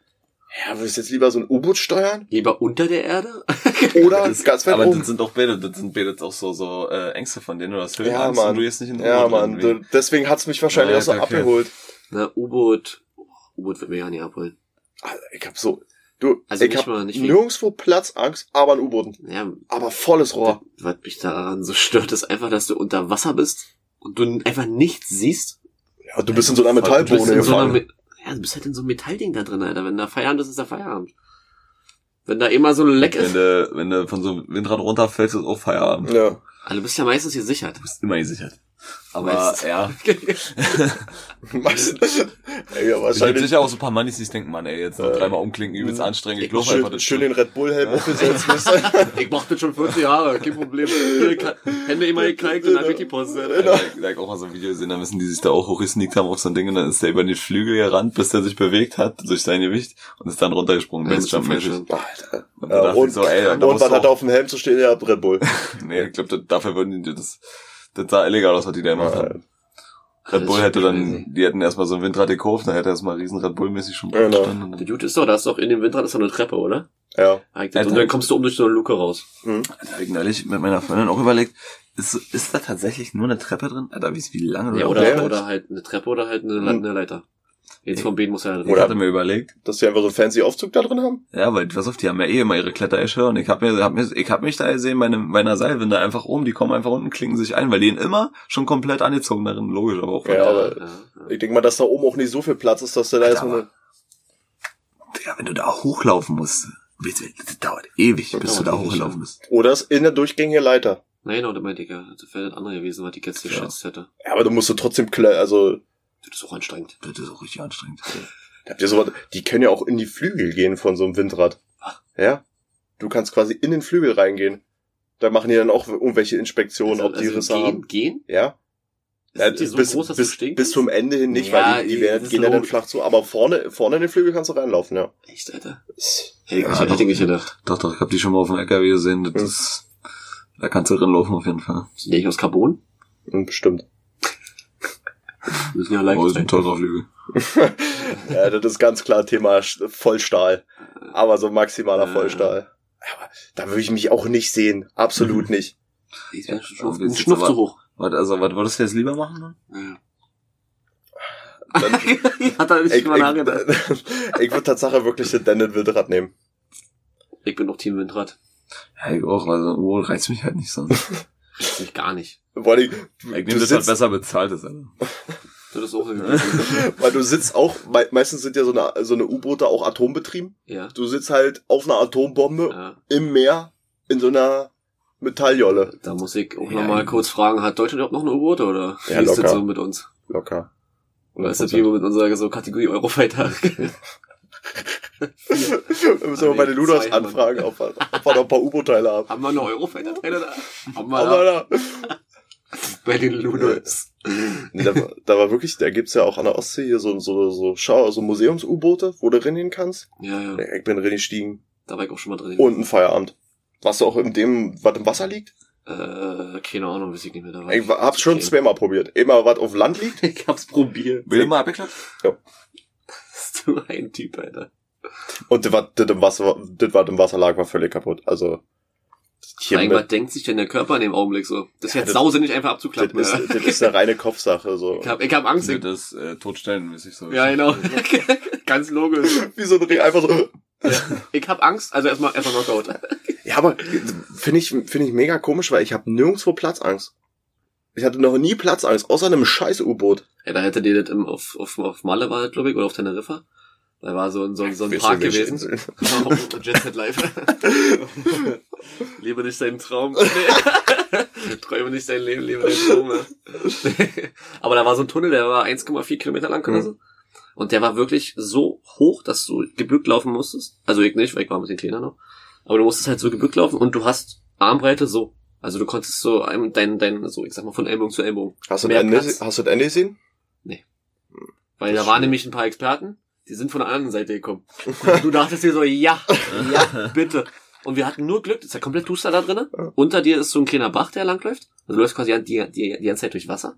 willst du jetzt lieber so ein U-Boot steuern? Lieber unter der Erde? Oder Das- ganz weit aber oben? das sind doch beide, das sind beide auch so, so äh, Ängste von denen, hast Ja, Höhenangst Mann. und du jetzt nicht in den Ja, Mann, deswegen hat's mich wahrscheinlich Ja, auch so okay. abgeholt. Na, U-Boot. U-Boot wird mir ja nicht abholen. Alter, Ich hab so, du, Also ich hab mal, nicht nirgendwo Platzangst, aber ein U-Boot. ja, Aber volles Rohr. was mich daran so stört, ist einfach, dass du unter Wasser bist und du einfach nichts siehst. Ja, du bist in so einer Du Du Metallbohne in so ja, du bist halt in so einem Metallding da drin, Alter. Wenn da Feierabend ist, ist da Feierabend. Wenn da immer so ein Leck Wenn ist. du, wenn du von so einem Windrad runterfällst, ist auch Feierabend. Du Ja. Also du bist ja meistens gesichert. bist immer gesichert. Aber, Meistens. ja. Meistens. Ey, ja, Es gibt wahrscheinlich. sicher auch so ein paar Mannis, die sich denken, Mann, ey, jetzt noch Äh, dreimal umklinken, übelst anstrengend, ich ich laufe einfach Schön, das schön den Red Bull Helm aufgesetzt. ich mach das schon 40 Jahre, kein Problem. Hände immer gekalkt und dann wird die Post. Ja, da, da hab ich auch mal so ein Video gesehen, da müssen die sich da auch hochgesneakt haben auf so ein Ding und dann ist der über den Flügel gerannt, bis der sich bewegt hat, durch sein Gewicht und ist dann runtergesprungen, Ja, Basejump das ist mäßig. Alter. Und da Ja, dachte ich und, so, ey, und was du hat er auf dem Helm zu stehen? Ja, Red Bull. Nee, ich glaube, dafür würden die das, das sah illegal aus, was die da gemacht Ja, haben. Red Das Bull hätte crazy. dann, die hätten erstmal so ein Windrad gekauft, dann hätte er erstmal riesen Red Bull-mäßig schon Genau. gestanden. und Der Dude ist doch, da ist doch in dem Windrad ist doch eine Treppe, oder? ja. Eigentlich. Und dann kommst du um durch so eine Luke raus. Alter, hab ich neulich mit meiner Freundin auch überlegt, ist, ist da tatsächlich nur eine Treppe drin? Alter, wie, wie lange du Ja, da oder, oder halt eine Treppe oder halt eine, eine Leiter. Jetzt vom Bein muss er halt Ich Oder- hatte mir überlegt, Dass sie einfach so einen fancy Aufzug da drin haben? ja, weil, pass auf, die haben ja eh immer ihre Kletteresche und ich hab mir, hab mir, ich hab mich da gesehen bei, einem, bei einer Seilwinde einfach oben, die kommen einfach unten, klingen sich ein, weil die immer schon komplett angezogen darin, logisch, aber auch, Ja, aber- ja, ja. Ich denke mal, dass da oben auch nicht so viel Platz ist, dass du da erstmal eine, ja, wenn du da hochlaufen musst, das dauert ewig, bis Das du da ja. bist. oder ist in der durchgängige Leiter. Nein, genau, meinte ich ja. Das wäre das andere gewesen, was ich jetzt geschätzt hätte. Ja, aber du musst du trotzdem, also, Das ist auch anstrengend. Das ist auch richtig anstrengend. habt ihr sowas, die können ja auch in die Flügel gehen von so einem Windrad. Ja? Du kannst quasi in den Flügel reingehen. Da machen die dann auch irgendwelche Inspektionen, ob die Risse gehen, haben. gehen? Ja? Ja, so bis, groß, bis, bis zum Ende hin nicht, Ja, weil die, die werden, gehen ja dann flach zu. Aber vorne, vorne in den Flügel kannst du reinlaufen, ja. Echt, Alter. Ist- Hätte ich, Ja, hätte doch. ich nicht gedacht. Doch, doch, ich hab die schon mal auf dem LKW gesehen, das Hm. ist, da kannst du drin laufen auf jeden Fall. Sind die nicht aus Carbon? Hm, Bestimmt. Müssen ja Oh, leicht ist ein. Ja, das ist ganz klar Thema Vollstahl. Aber so maximaler Ja. Vollstahl. Aber da würde ich mich auch nicht sehen. Absolut nicht. Ich bin schon Ja, sind Schnupf zu hoch. Was, also, was würdest du jetzt lieber machen? Ja. Dann, Hat er nicht ich mal nachgedacht. ich, ich würde Tatsache wirklich den Daniel Wildrad nehmen. Ich bin doch Team Windrad. Ja, ich auch, also, oh, reizt mich halt nicht sonst. Riecht mich gar nicht. Vor allem, Ich du, nehme du das halt sitzt, besser bezahlt ist, also. Das ist auch so. Weil du sitzt auch, me meistens sind ja so eine, so eine U-Boote auch atombetrieben. ja. Du sitzt halt auf einer Atombombe ja. im Meer in so einer Metalljolle. Da muss ich auch Ja, noch mal eben. kurz fragen, hat Deutschland überhaupt noch eine U-Boot oder Ja, wie ist locker. das so mit uns? Locker. Oder ist das wie mit unserer so Kategorie Eurofighter? Wir müssen wir bei den haben wir. anfragen, ob wir, ob wir noch ein paar U-Boot-Teile haben. Haben wir noch Eurofighter-Teile da? Haben wir Aber da da, bei den Ludos. nee, da, war, da war wirklich, da gibt's ja auch an der Ostsee hier so, so, so, Schau, so Museums-U-Boote, wo du rennen gehst. Ja, ja, Ja, Ich bin drin gestiegen. da war ich auch schon mal drin. Und ein Feierabend. Was auch in dem, was im Wasser liegt? Äh, keine Ahnung, weiß ich nicht mehr. Da war Ich hab's schon zweimal probiert. Immer was auf Land liegt. Ich hab's probiert. Will mal abgeklappt? Bist du ein Typ, Alter. Und das, was das im Wasser, das, was im Wasser lag, war völlig kaputt. Also, hier mit, was denkt sich denn der Körper in dem Augenblick so? Das ist Ja, jetzt das- sausinnig einfach das, abzuklappen. ist, ja. das ist eine reine Kopfsache. So. Ich hab, ich hab Angst. Ich, Das äh, totstellenmäßig so. ja, genau. Ganz logisch. Wie so ein Ring, einfach so. Ich hab Angst, also erstmal erstmal Knockout. Ja, aber finde ich, finde ich mega komisch, weil ich habe nirgendwo Platzangst. Ich hatte noch nie Platzangst, außer einem scheiß U-Boot. Ja, da hättet ihr das im, auf, auf, auf Malle war das, glaube ich, oder auf Teneriffa. Da war so ein, so ein, so ein Park gewesen. Jet Set Live. lebe nicht deinen Traum. Nee. Träume nicht dein Leben, lebe deinen Traum. Aber da war so ein Tunnel, der war 1,4 Kilometer lang oder Mhm. so. Und der war wirklich so hoch, dass du gebückt laufen musstest. Also ich nicht, weil ich war ein bisschen kleiner noch. Aber du musstest halt so gebückt laufen und du hast Armbreite so. Also du konntest so ein- dein, dein, so ich sag mal von Ellbogen zu Ellbogen. Hast du Mehr das Ende, hast du das Ende gesehen? Weil Das da waren nämlich ein paar Experten, die sind von der anderen Seite gekommen. Und du dachtest dir so, ja, ja, bitte. Und wir hatten nur Glück, das ist ja komplett duster da drinnen. Ja. Unter dir ist so ein kleiner Bach, der langläuft. Also du läufst quasi die, die, die ganze Zeit durch Wasser.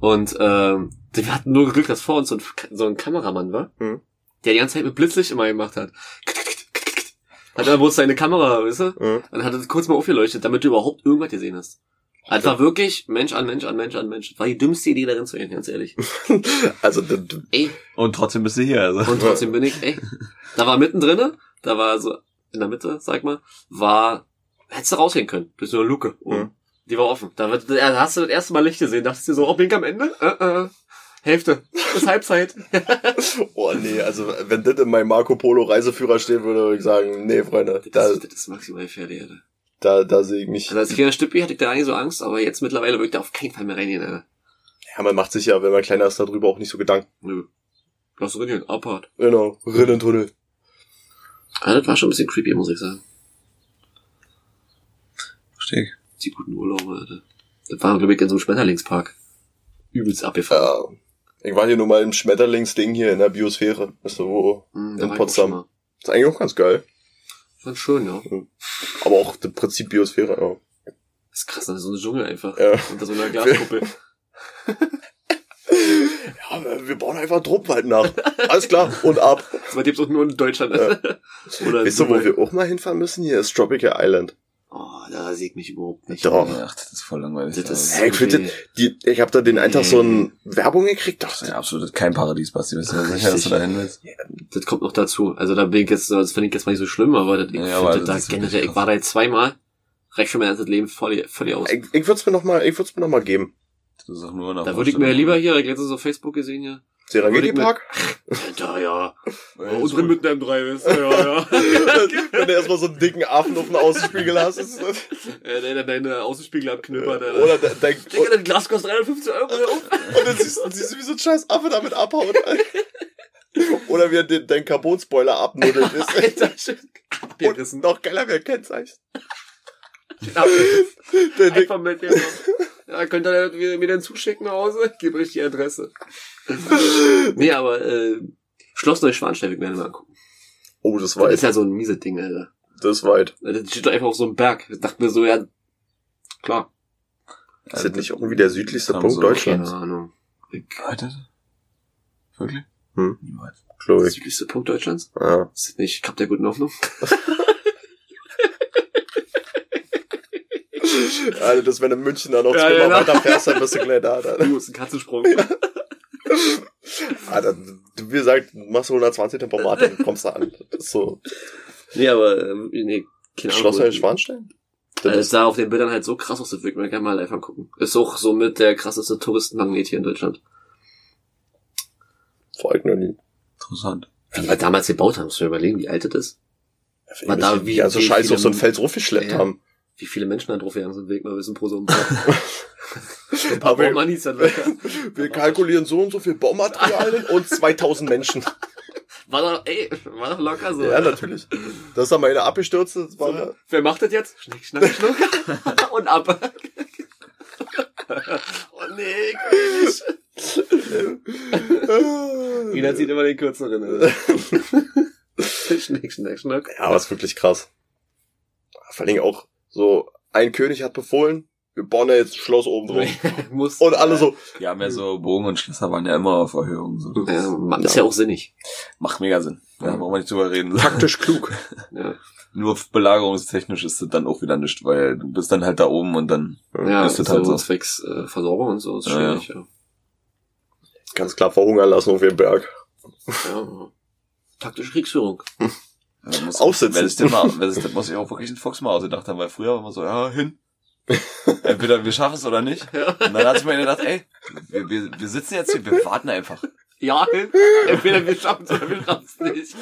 Und ähm, wir hatten nur Glück, dass vor uns so ein, so ein Kameramann war, Mhm. der die ganze Zeit mit Blitzlicht immer gemacht hat. Hat er bloß seine Kamera, weißt du? Ja. Und hat es kurz mal aufgeleuchtet, damit du überhaupt irgendwas gesehen hast. Das war wirklich Mensch an Mensch an Mensch an Mensch. War die dümmste Idee darin zu gehen, ganz ehrlich. Also, Ey, Und trotzdem bist du hier, also. und trotzdem bin ich, ey, da war mittendrin, da war so in der Mitte, sag mal, war, hättest du rausgehen können, durch so eine Luke. Mhm. Die war offen. Da, wird, da hast du das erste Mal Licht gesehen, dachtest du dir so, oh, bin ich am Ende? Äh, äh, Hälfte. Das ist Halbzeit. oh nee, also wenn das in meinem Marco Polo Reiseführer stehen würde, würde ich sagen, nee, Freunde, da, Das, das ist maximal Alter. da, da sehe ich mich. Also als kleiner Stüppi hatte ich da eigentlich so Angst, aber jetzt mittlerweile würde ich da auf keinen Fall mehr reingehen, Alter. Ja, man macht sich ja, wenn man kleiner ist, darüber auch nicht so Gedanken. Nö. Lass drin gehen, Abfahrt. Genau, Rinnentunnel. Also das war schon ein bisschen creepy, muss ich sagen. Verstehe ich. Die guten Urlaube, Alter. Das war, glaube ich, in so einem Schmetterlingspark. Übelst abgefahren. Ja. Ich war hier nur mal im Schmetterlingsding hier in der Biosphäre. Weißt du, wo? Hm, in Potsdam. Ist eigentlich auch ganz geil. Fand schön, ja. Aber auch das Prinzip Biosphäre, ja. Das ist krass, das ist so eine Dschungel einfach. Ja. Unter so einer Glaskuppel. Ja, wir bauen einfach Druckwald nach. Alles klar, und ab. Das war auch nur in Deutschland. Oder in Weißt du, wo wir auch mal hinfahren müssen? Hier ist Tropical Island. Oh, da sehe ich mich überhaupt nicht. Doch. Ach, das ist voll langweilig. Das da. ist- Hey, ich finde, das- die, ich habe da den einen Tag so ein Werbung gekriegt. Das ist ja absolut kein Paradies, Basti. Bist du sicher, dass du da hin willst? Das kommt noch dazu. Also da bin ich jetzt, das finde ich jetzt mal nicht so schlimm, aber das, ich Ja, finde aber das das da generell, ich war da jetzt zweimal, reicht schon mein ganzes Leben völlig, völlig aus. ich, ich würde es mir noch mal, ich würde es mir noch mal geben. Das ist auch nur eine Da würde ich mir lieber hier, ich letztens auf Facebook gesehen, ja. Serengeti Park? Da, ja. Ja, Und drin mit einem Drei ist. Ja, ja. Wenn du erstmal so einen dicken Affen auf dem Außenspiegel hast. Ist das, äh, der, der deine Außenspiegel abknüppert, Alter. oder de, dein, Digga, das Glas kostet 350 Euro. und dann siehst, siehst du, wie so ein scheiß Affe damit abhaut. Oder wie er den, dein Carbon-Spoiler abnuddelt ist. Alter, schön. Und noch geiler wäre Kennzeichen. Abgerissen. Der, der, Einfach mit dem. Ja, könnt ihr mir mir dann zuschicken nach Hause? Gib euch die Adresse. nee, aber äh, Schloss Neuschwanstein will ich mir mal angucken. oh, das Das ist weit. ist ja so ein miese Ding, Alter. Das ist weit. Das steht doch einfach auf so einem Berg. Ich dachte mir so, ja, klar. Ist das nicht irgendwie der südlichste Punkt so- Deutschlands? Keine Ahnung. Ich, Warte. Wirklich? Hm. Wie weit? Glaube der ich. südlichste Punkt Deutschlands? Ja. Ist das nicht Kap der guten Hoffnung? Also das, wenn du in München dann noch Ja, zweimal genau. weiter fährst, dann bist du gleich da. Dann. Du, ist ein Katzensprung. Alter, du, wie gesagt, machst du 120 Tempomat, dann kommst du an. Das ist so. nee, aber, ähm, nee, keine Ahnung. Schloss Neuschwanstein? Äh, Es sah auf den Bildern halt so krass aus, das würde man gerne mal live angucken. Ist auch so mit der krasseste Touristenmagnet hier in Deutschland. Vor allem noch nie. Interessant. Wie wir damals gebaut haben, musst du dir überlegen, wie alt das ist. War die da wie- wie Scheiße auf so ein Fels hochgeschleppt Ja. haben. Wie viele Menschen da drauf gegangen sind, Weg mal wissen pro so ein paar Mannis dann locker. wir kalkulieren so und so viel Baumaterialien und 2000 Menschen. War doch, ey, war doch locker so. Ja, natürlich. Das ist dann mal eine abgestürzt. Das war, So, wer macht das jetzt? Schnick, schnack, schnuck. Und ab. oh nee, König. Ina zieht immer den kürzeren. Alter. Schnick, schnack, schnuck. Ja, aber ist wirklich krass. Vor allem auch so, ein König hat befohlen, wir bauen da jetzt ein Schloss oben drauf. Muss. Und alle so, Ja, mehr so Bogen und Schlösser waren ja immer auf Erhöhung. So. Ja, Mann, ist ja auch sinnig. Macht mega Sinn. Ja, brauchen wir nicht drüber reden. taktisch klug. Ja, Nur belagerungstechnisch ist das dann auch wieder nicht, weil du bist dann halt da oben und dann ja ist so, das halt so. zwecks äh, Versorgung und so ist Ja, schwierig. Ja, Ganz klar verhungern lassen auf dem Berg. ja. Taktische Kriegsführung. Muss, Aussitzen. Wer sich das, mal, wer sich das muss ich auch wirklich ein Fuchs mal ausgedacht haben, weil früher war immer so, ja, hin. Entweder wir schaffen es oder nicht. Und dann hat sich mir gedacht, ey, wir, wir, wir sitzen jetzt hier, wir warten einfach. Ja, entweder wir schaffen es oder wir schaffen es nicht.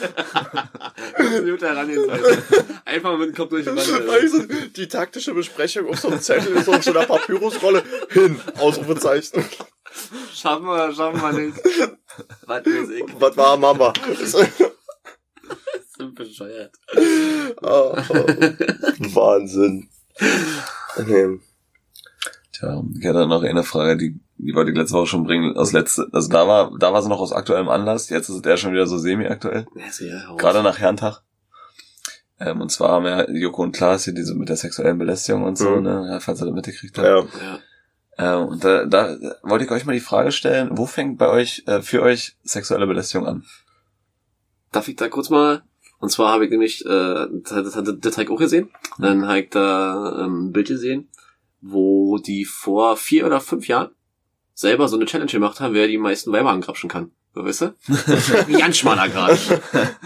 Minuten herangehensweise. Einfach mit dem Kopf durch die Wand. Also, die taktische Besprechung auf so einem Zettel ist so so einer Papyrusrolle hin. Ausrufezeichen. Schaffen wir schaffen wir nicht? Was. Was war Mama? Sind bescheuert. Ah, Wahnsinn. Nee. Tja, ich hatte noch eine Frage, die, die wollte ich letzte Woche schon bringen. Aus letzte, also da war, da war sie noch aus aktuellem Anlass, jetzt ist der schon wieder so semi-aktuell. Ja, Gerade nach Herrentag. Ähm, und zwar haben ja Joko und Klaas hier diese mit der sexuellen Belästigung und so, Mhm. ne, falls ihr das mitgekriegt habt. Ja. Ja. Ähm, und da, da wollte ich euch mal die Frage stellen, wo fängt bei euch, äh, für euch sexuelle Belästigung an? Darf ich da kurz mal? Und zwar habe ich nämlich, äh, das, das habe ich auch gesehen. Dann habe ich da ähm, ein Bild gesehen, wo die vor vier oder fünf Jahren selber so eine Challenge gemacht haben, wer die meisten Weiber angrapschen kann. So, weißt du? Ganz schmaler Grad.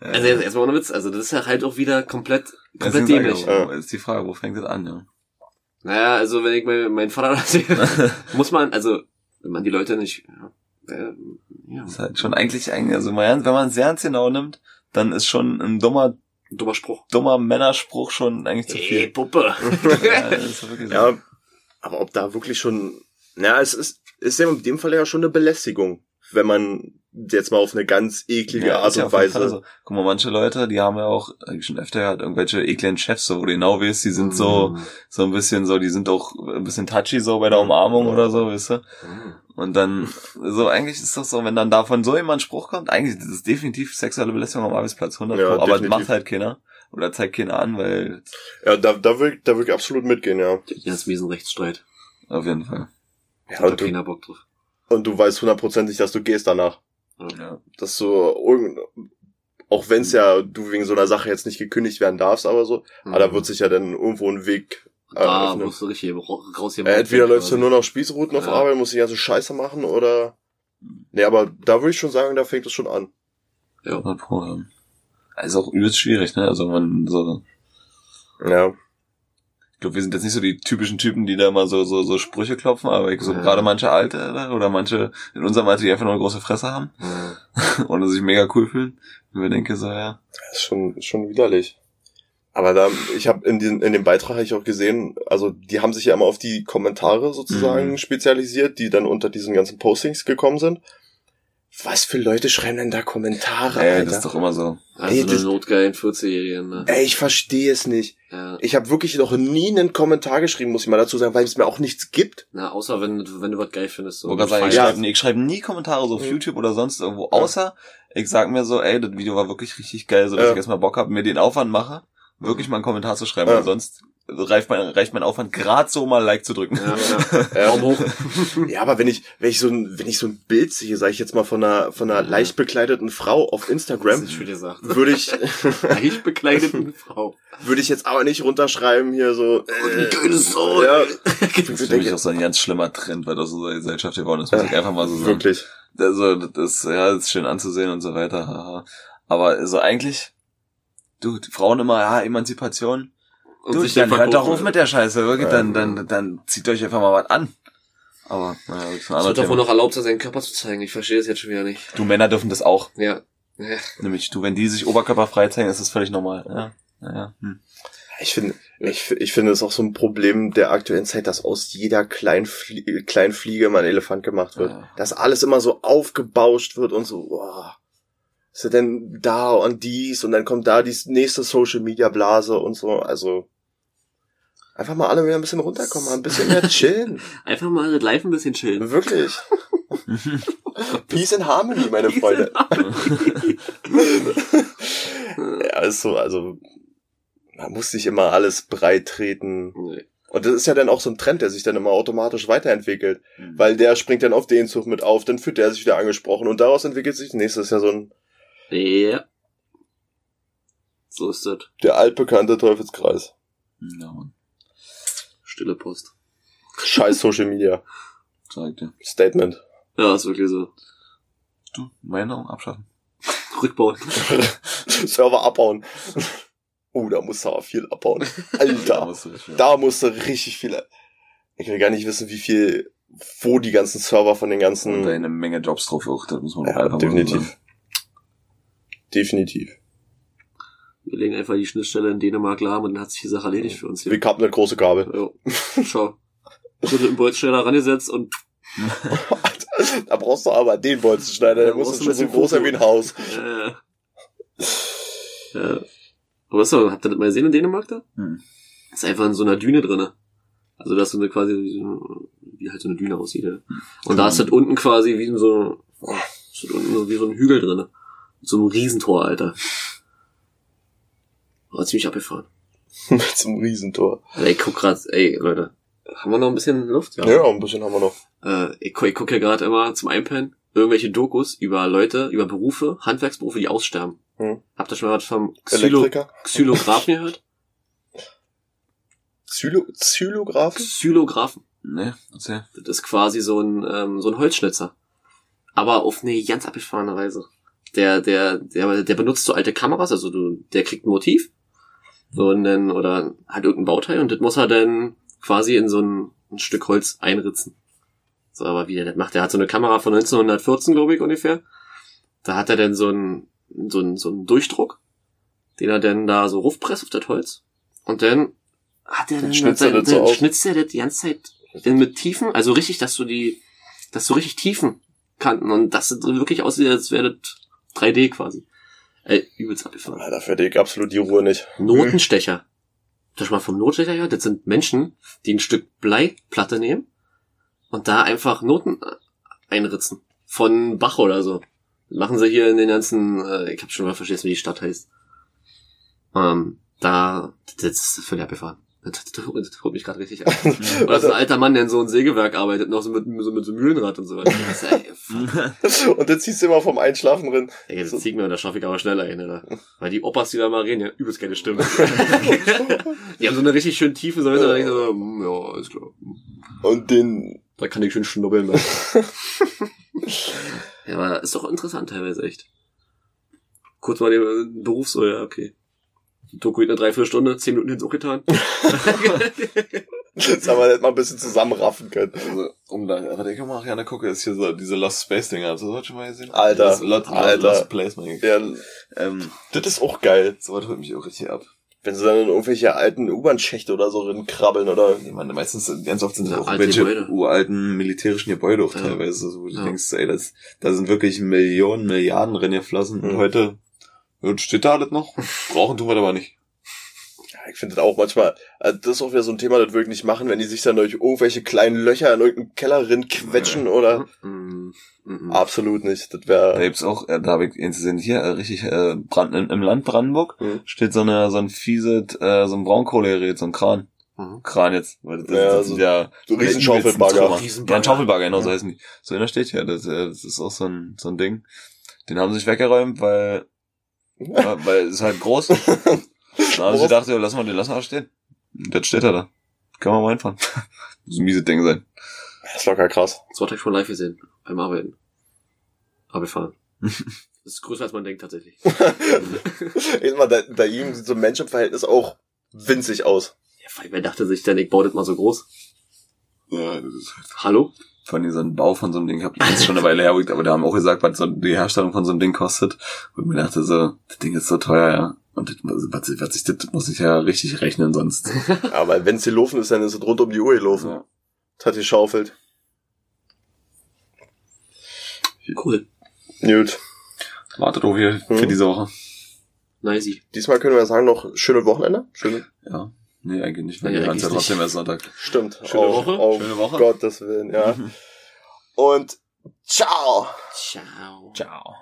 Also jetzt erstmal ohne Witz, also das ist ja halt auch wieder komplett, komplett dämlich. ich auch, ist die Frage, wo fängt das an, ja? Naja, also wenn ich mein, meinen Vater das sehe, muss man, also wenn man die Leute nicht, ja, ja, Das ist halt schon eigentlich, eigentlich also wenn man es sehr ernst genau nimmt, dann ist schon ein dummer, dummer Spruch. dummer Männerspruch schon eigentlich zu viel. Puppe. ja, so. Ja, aber ob da wirklich schon, na, es ist, ist ja in dem Fall ja schon eine Belästigung, wenn man jetzt mal auf eine ganz eklige Ja, Art ja und jeden Weise. So. Guck mal, manche Leute, die haben ja auch, hab ich schon öfter gehört, irgendwelche eklen Chefs, so, wo du genau weißt, die sind so, Mm. so ein bisschen so, die sind auch ein bisschen touchy so bei der Umarmung oder so, weißt du? Mm. Und dann, so, eigentlich ist das so, wenn dann davon so jemand Spruch kommt, eigentlich ist das definitiv sexuelle Belästigung am Arbeitsplatz, 100 Ja, Pro, aber das definitiv. macht halt keiner. Oder zeigt keiner an, weil, Ja, da, da will, da will ich absolut mitgehen, ja. Jetzt miesen Rechtsstreit. auf jeden Fall. Ja, Hat keiner Bock drauf. und du weißt hundertprozentig, dass du gehst danach. Ja. Dass du, irgend- auch wenn es ja, du wegen so einer Sache jetzt nicht gekündigt werden darfst, aber so, aber da wird sich ja dann irgendwo ein Weg äh, da öffnen. musst du richtig ra- raus hier. Äh, entweder läufst du nur noch Spießrouten auf Ja. Arbeit, musst die ganze Scheiße machen oder. Nee, aber da würde ich schon sagen, da fängt es schon an. 100 Pro, ja. Also auch übelst schwierig, ne? Also man so, Ja. ich glaube, wir sind jetzt nicht so die typischen Typen, die da mal so, so, so Sprüche klopfen, aber ich so Ja. gerade manche Alte oder- oder manche in unserem Alter, die einfach nur eine große Fresse haben Ja. und sich mega cool fühlen. Und wir denke so, ja. Das ist schon, ist schon widerlich. Aber da, ich habe in, den, in dem Beitrag habe ich auch gesehen, also die haben sich ja immer auf die Kommentare sozusagen Mhm. spezialisiert, die dann unter diesen ganzen Postings gekommen sind. Was für Leute schreiben denn da Kommentare, Ey, Alter? das ist doch immer so. Also Ey, eine notgeilen 14-Jährigen, ne? Ey, ich verstehe es nicht. Ja. Ich habe wirklich noch nie einen Kommentar geschrieben, muss ich mal dazu sagen, weil es mir auch nichts gibt. Na, außer wenn, du- wenn du was geil findest. So gerade sagen, ich schreibe ich schreib nie Kommentare so auf Mhm. YouTube oder sonst irgendwo, außer ich sag mir so, ey, das Video war wirklich richtig geil, so dass Ja. ich jetzt mal Bock hab, mir den Aufwand mache, wirklich mal einen Kommentar zu schreiben, Ja. weil sonst reicht mein, reicht mein Aufwand gerade so mal Like zu drücken. Ja, ja. Daumen hoch. Ja, aber wenn ich, wenn ich so ein, wenn ich so ein Bild sehe, sag ich jetzt mal von einer, von einer leicht bekleideten Frau auf Instagram, würde ich, Leicht bekleideten Frau. würde ich jetzt aber nicht runterschreiben hier so. Äh, geiles Soul. ja, Das ist für mich auch so ein ganz schlimmer Trend, weil das so eine Gesellschaft geworden ist, muss ich einfach mal so sagen. wirklich. Also, das ist, ja, das ist schön anzusehen und so weiter. haha. Aber so eigentlich, du, die Frauen immer, ja, Emanzipation. Und Du, sich dann hört doch auf mit der Scheiße, wirklich, dann, dann, dann zieht euch einfach mal was an. Aber, naja, das ist ein Es anderes wird doch wohl noch erlaubt, seinen Körper zu zeigen. Ich verstehe das jetzt schon wieder nicht. Du, Männer dürfen das auch. Ja. ja. Nämlich du, wenn die sich oberkörperfrei zeigen, ist das völlig normal. Ja. Naja. Hm. Ich finde, ich, ich finde es auch so ein Problem der aktuellen Zeit, dass aus jeder kleinen, Flie kleinen Fliege mal ein Elefant gemacht wird. Ja. Dass alles immer so aufgebauscht wird und so, boah. Ist ja denn da und dies und dann kommt da die nächste Social Media Blase und so. Also einfach mal alle wieder ein bisschen runterkommen, ein bisschen mehr chillen. Einfach mal das Live ein bisschen chillen. Wirklich. Peace and Harmony, meine Freunde. ja, ist so, also man muss nicht immer alles breit treten. Nee. Und das ist ja dann auch so ein Trend, der sich dann immer automatisch weiterentwickelt. Mhm. Weil der springt dann auf den Zug mit auf, dann fühlt der sich wieder angesprochen und daraus entwickelt sich das nächste. Das ist ja so ein Ja. So ist das. der altbekannte Teufelskreis. Ja, Mann. Stille Post. Scheiß Social Media. Ich dir. Statement. Ja, ist wirklich so. Du, Meinung abschaffen. Rückbauen. Server abbauen. Oh, da musst du aber viel abbauen. Alter. musst du richtig- Da musst du richtig viel. Ich will gar nicht wissen, wie viel, wo die ganzen Server von den Und da ganzen. eine Menge Jobs drauf auch, das muss man Ja, einfach definitiv. sagen. Definitiv. Wir legen einfach die Schnittstelle in Dänemark lahm und dann hat sich die Sache erledigt für uns Wir hier. kappen eine große Kabel. Jo. Schau. Wurde im Bolzschneider rangesetzt und da brauchst du aber den Bolzenschneider, der Da muss brauchst du schon ein so bisschen groß sein wie ein Haus. äh, ja. Aber was habt ihr das mal gesehen in Dänemark da? Hm. ist einfach in so einer Düne drinne. Also das ist so eine quasi wie, so- wie halt so eine Düne aussieht. Ja. Und da ist das unten quasi wie so, oh, ist das unten so wie so ein Hügel drinne. So einem Riesentor, Alter. War ziemlich abgefahren. Mit so einem Riesentor. Ey, ich guck grad, ey, Leute. Haben wir noch ein bisschen Luft? Ja, ein bisschen haben wir noch. Äh, ich, gu- ich gucke ja gerade immer zum Einpennen irgendwelche Dokus über Leute, über Berufe, Handwerksberufe, die aussterben. Hm. Habt ihr schon mal was vom Xylo Elektriker? Xylographen gehört? Zylo Xylographen? Xylographen. Ne, erzähl. Das ist quasi so ein, ähm, so ein Holzschnitzer. Aber auf eine ganz abgefahrene Weise. Der, der, der, der benutzt so alte Kameras, also du, der kriegt ein Motiv. So, und dann, oder hat irgendein Bauteil und das muss er dann quasi in so ein, ein Stück Holz einritzen. So, aber wie der das macht, der hat so eine Kamera von 1914, glaube ich, ungefähr. Da hat er dann so einen, so einen, so einen Durchdruck, den er dann da so rufpresst auf das Holz. Und dann hat er dann, schnitzt er dann, das so dann auf. schnitzt er das die ganze Zeit denn mit Tiefen, also richtig, dass du die, dass du richtig Tiefen kannten und das so wirklich aussieht, als wäre das 3D quasi. Ey, übelst abgefahren. Ja, dafür hätte ich absolut die Ruhe nicht. Notenstecher. Das schon mal vom Notenstecher gehört? Das sind Menschen, die ein Stück Bleiplatte nehmen und da einfach Noten äh, einritzen. Von Bach oder so. Das machen sie hier in den ganzen, äh, ich hab schon mal vergessen, wie die Stadt heißt. Ähm, da, das ist völlig abgefahren. Das, das, holt mich gerade richtig ab. Oder das ist ein alter Mann, der in so einem Sägewerk arbeitet, noch so mit, so mit so einem Mühlenrad und so weiter. Das ey. Und dann ziehst du immer vom Einschlafen drin. Ey, das zieht mir und das schaffe ich aber schneller hin, oder? Weil die Opas, die da mal reden, ja, übelst geile Stimme. die haben so eine richtig schön tiefe Säule, da denk ich so, hm, ja, alles klar. Und den, Da kann ich schön schnubbeln. Ne? ja, aber ist doch interessant teilweise echt. Kurz mal den Beruf so, ja, okay. Doku in einer Dreiviertelstunde, zehn Minuten ins auch getan. das haben wir nicht mal ein bisschen zusammenraffen können. Also, um da, was ich immer gerne gucke, ist hier so diese Lost Space Dinger. Hast du das schon mal gesehen? Alter, Das Lost, Alter. Lost Place, mein ich. Ja, Ähm, das ist auch geil. sowas holt mich auch richtig ab. Wenn sie dann in irgendwelche alten U-Bahn-Schächte oder so krabbeln oder. Ich meine, meistens, ganz oft sind das Ja, auch alte irgendwelche Gebäude. uralten militärischen Gebäude auch Ja. teilweise, so, wo du Ja. denkst, ey, das, da sind wirklich Millionen, Milliarden drin geflossen. Und Mhm. heute, ja, steht da alles noch. Brauchen tun wir das aber nicht. Ja, ich finde das auch manchmal, äh, das ist auch wieder so ein Thema, das würde ich nicht machen, wenn die sich dann durch irgendwelche kleinen Löcher in irgendeinen Keller rin quetschen oder. Mm, mm, mm. Absolut nicht. Das Da wäre. gibt's auch, äh, da habe ich eins gesehen, hier, äh, richtig, äh, Brand, im, im Land Brandenburg Mhm. steht so eine, so ein fieses, äh, so ein Braunkohlegerät, so ein Kran. Mhm. Kran jetzt. Weil das, Ja, das so- ja, so die riesen übelsten Schaufelbagger. Trümmer. Riesenbagger. Ja, ein Schaufelbagger, genau, so Ja. heißen die. So, in der steht ja, das, das ist auch so ein, so ein Ding. Den haben sie sich weggeräumt, weil, ja, weil es ist halt groß. Dann haben sie gedacht, ja, lass mal den, lass mal stehen. Und Jetzt steht er da. Kann man mal einfahren. Muss ein mieses Ding sein. Das ist locker krass. Das Wort habe ich schon live gesehen, beim Arbeiten. Abgefahren. das ist größer als man denkt tatsächlich. Ich mal, da, bei ihm sieht so ein Menschenverhältnis auch winzig aus. Ja, weil wer dachte sich denn, ich baue das mal so groß? Ja, das ist halt Hallo? Von diesem Bau von so einem Ding, ich habe jetzt schon eine Weile hergeguckt, aber da haben auch gesagt, was so die Herstellung von so einem Ding kostet. Und mir dachte so, das Ding ist so teuer, ja. Und das, was, was ich, das muss ich ja richtig rechnen sonst. Aber wenn's die laufen ist, dann ist es rund um die Uhr gelaufen. Ja. Das hat geschaufelt. Cool. Gut. Wartet auch hier für Mhm. diese Woche. Nice. Diesmal können wir sagen noch schönes Wochenende. Schöne, Ja. Nee, eigentlich nicht, weil Nee, wir hören ja eigentlich trotzdem erst Sonntag. stimmt. Schöne Auf- Woche. Auf Schöne Woche. Gottes Willen, ja. Und ciao. Ciao. Ciao.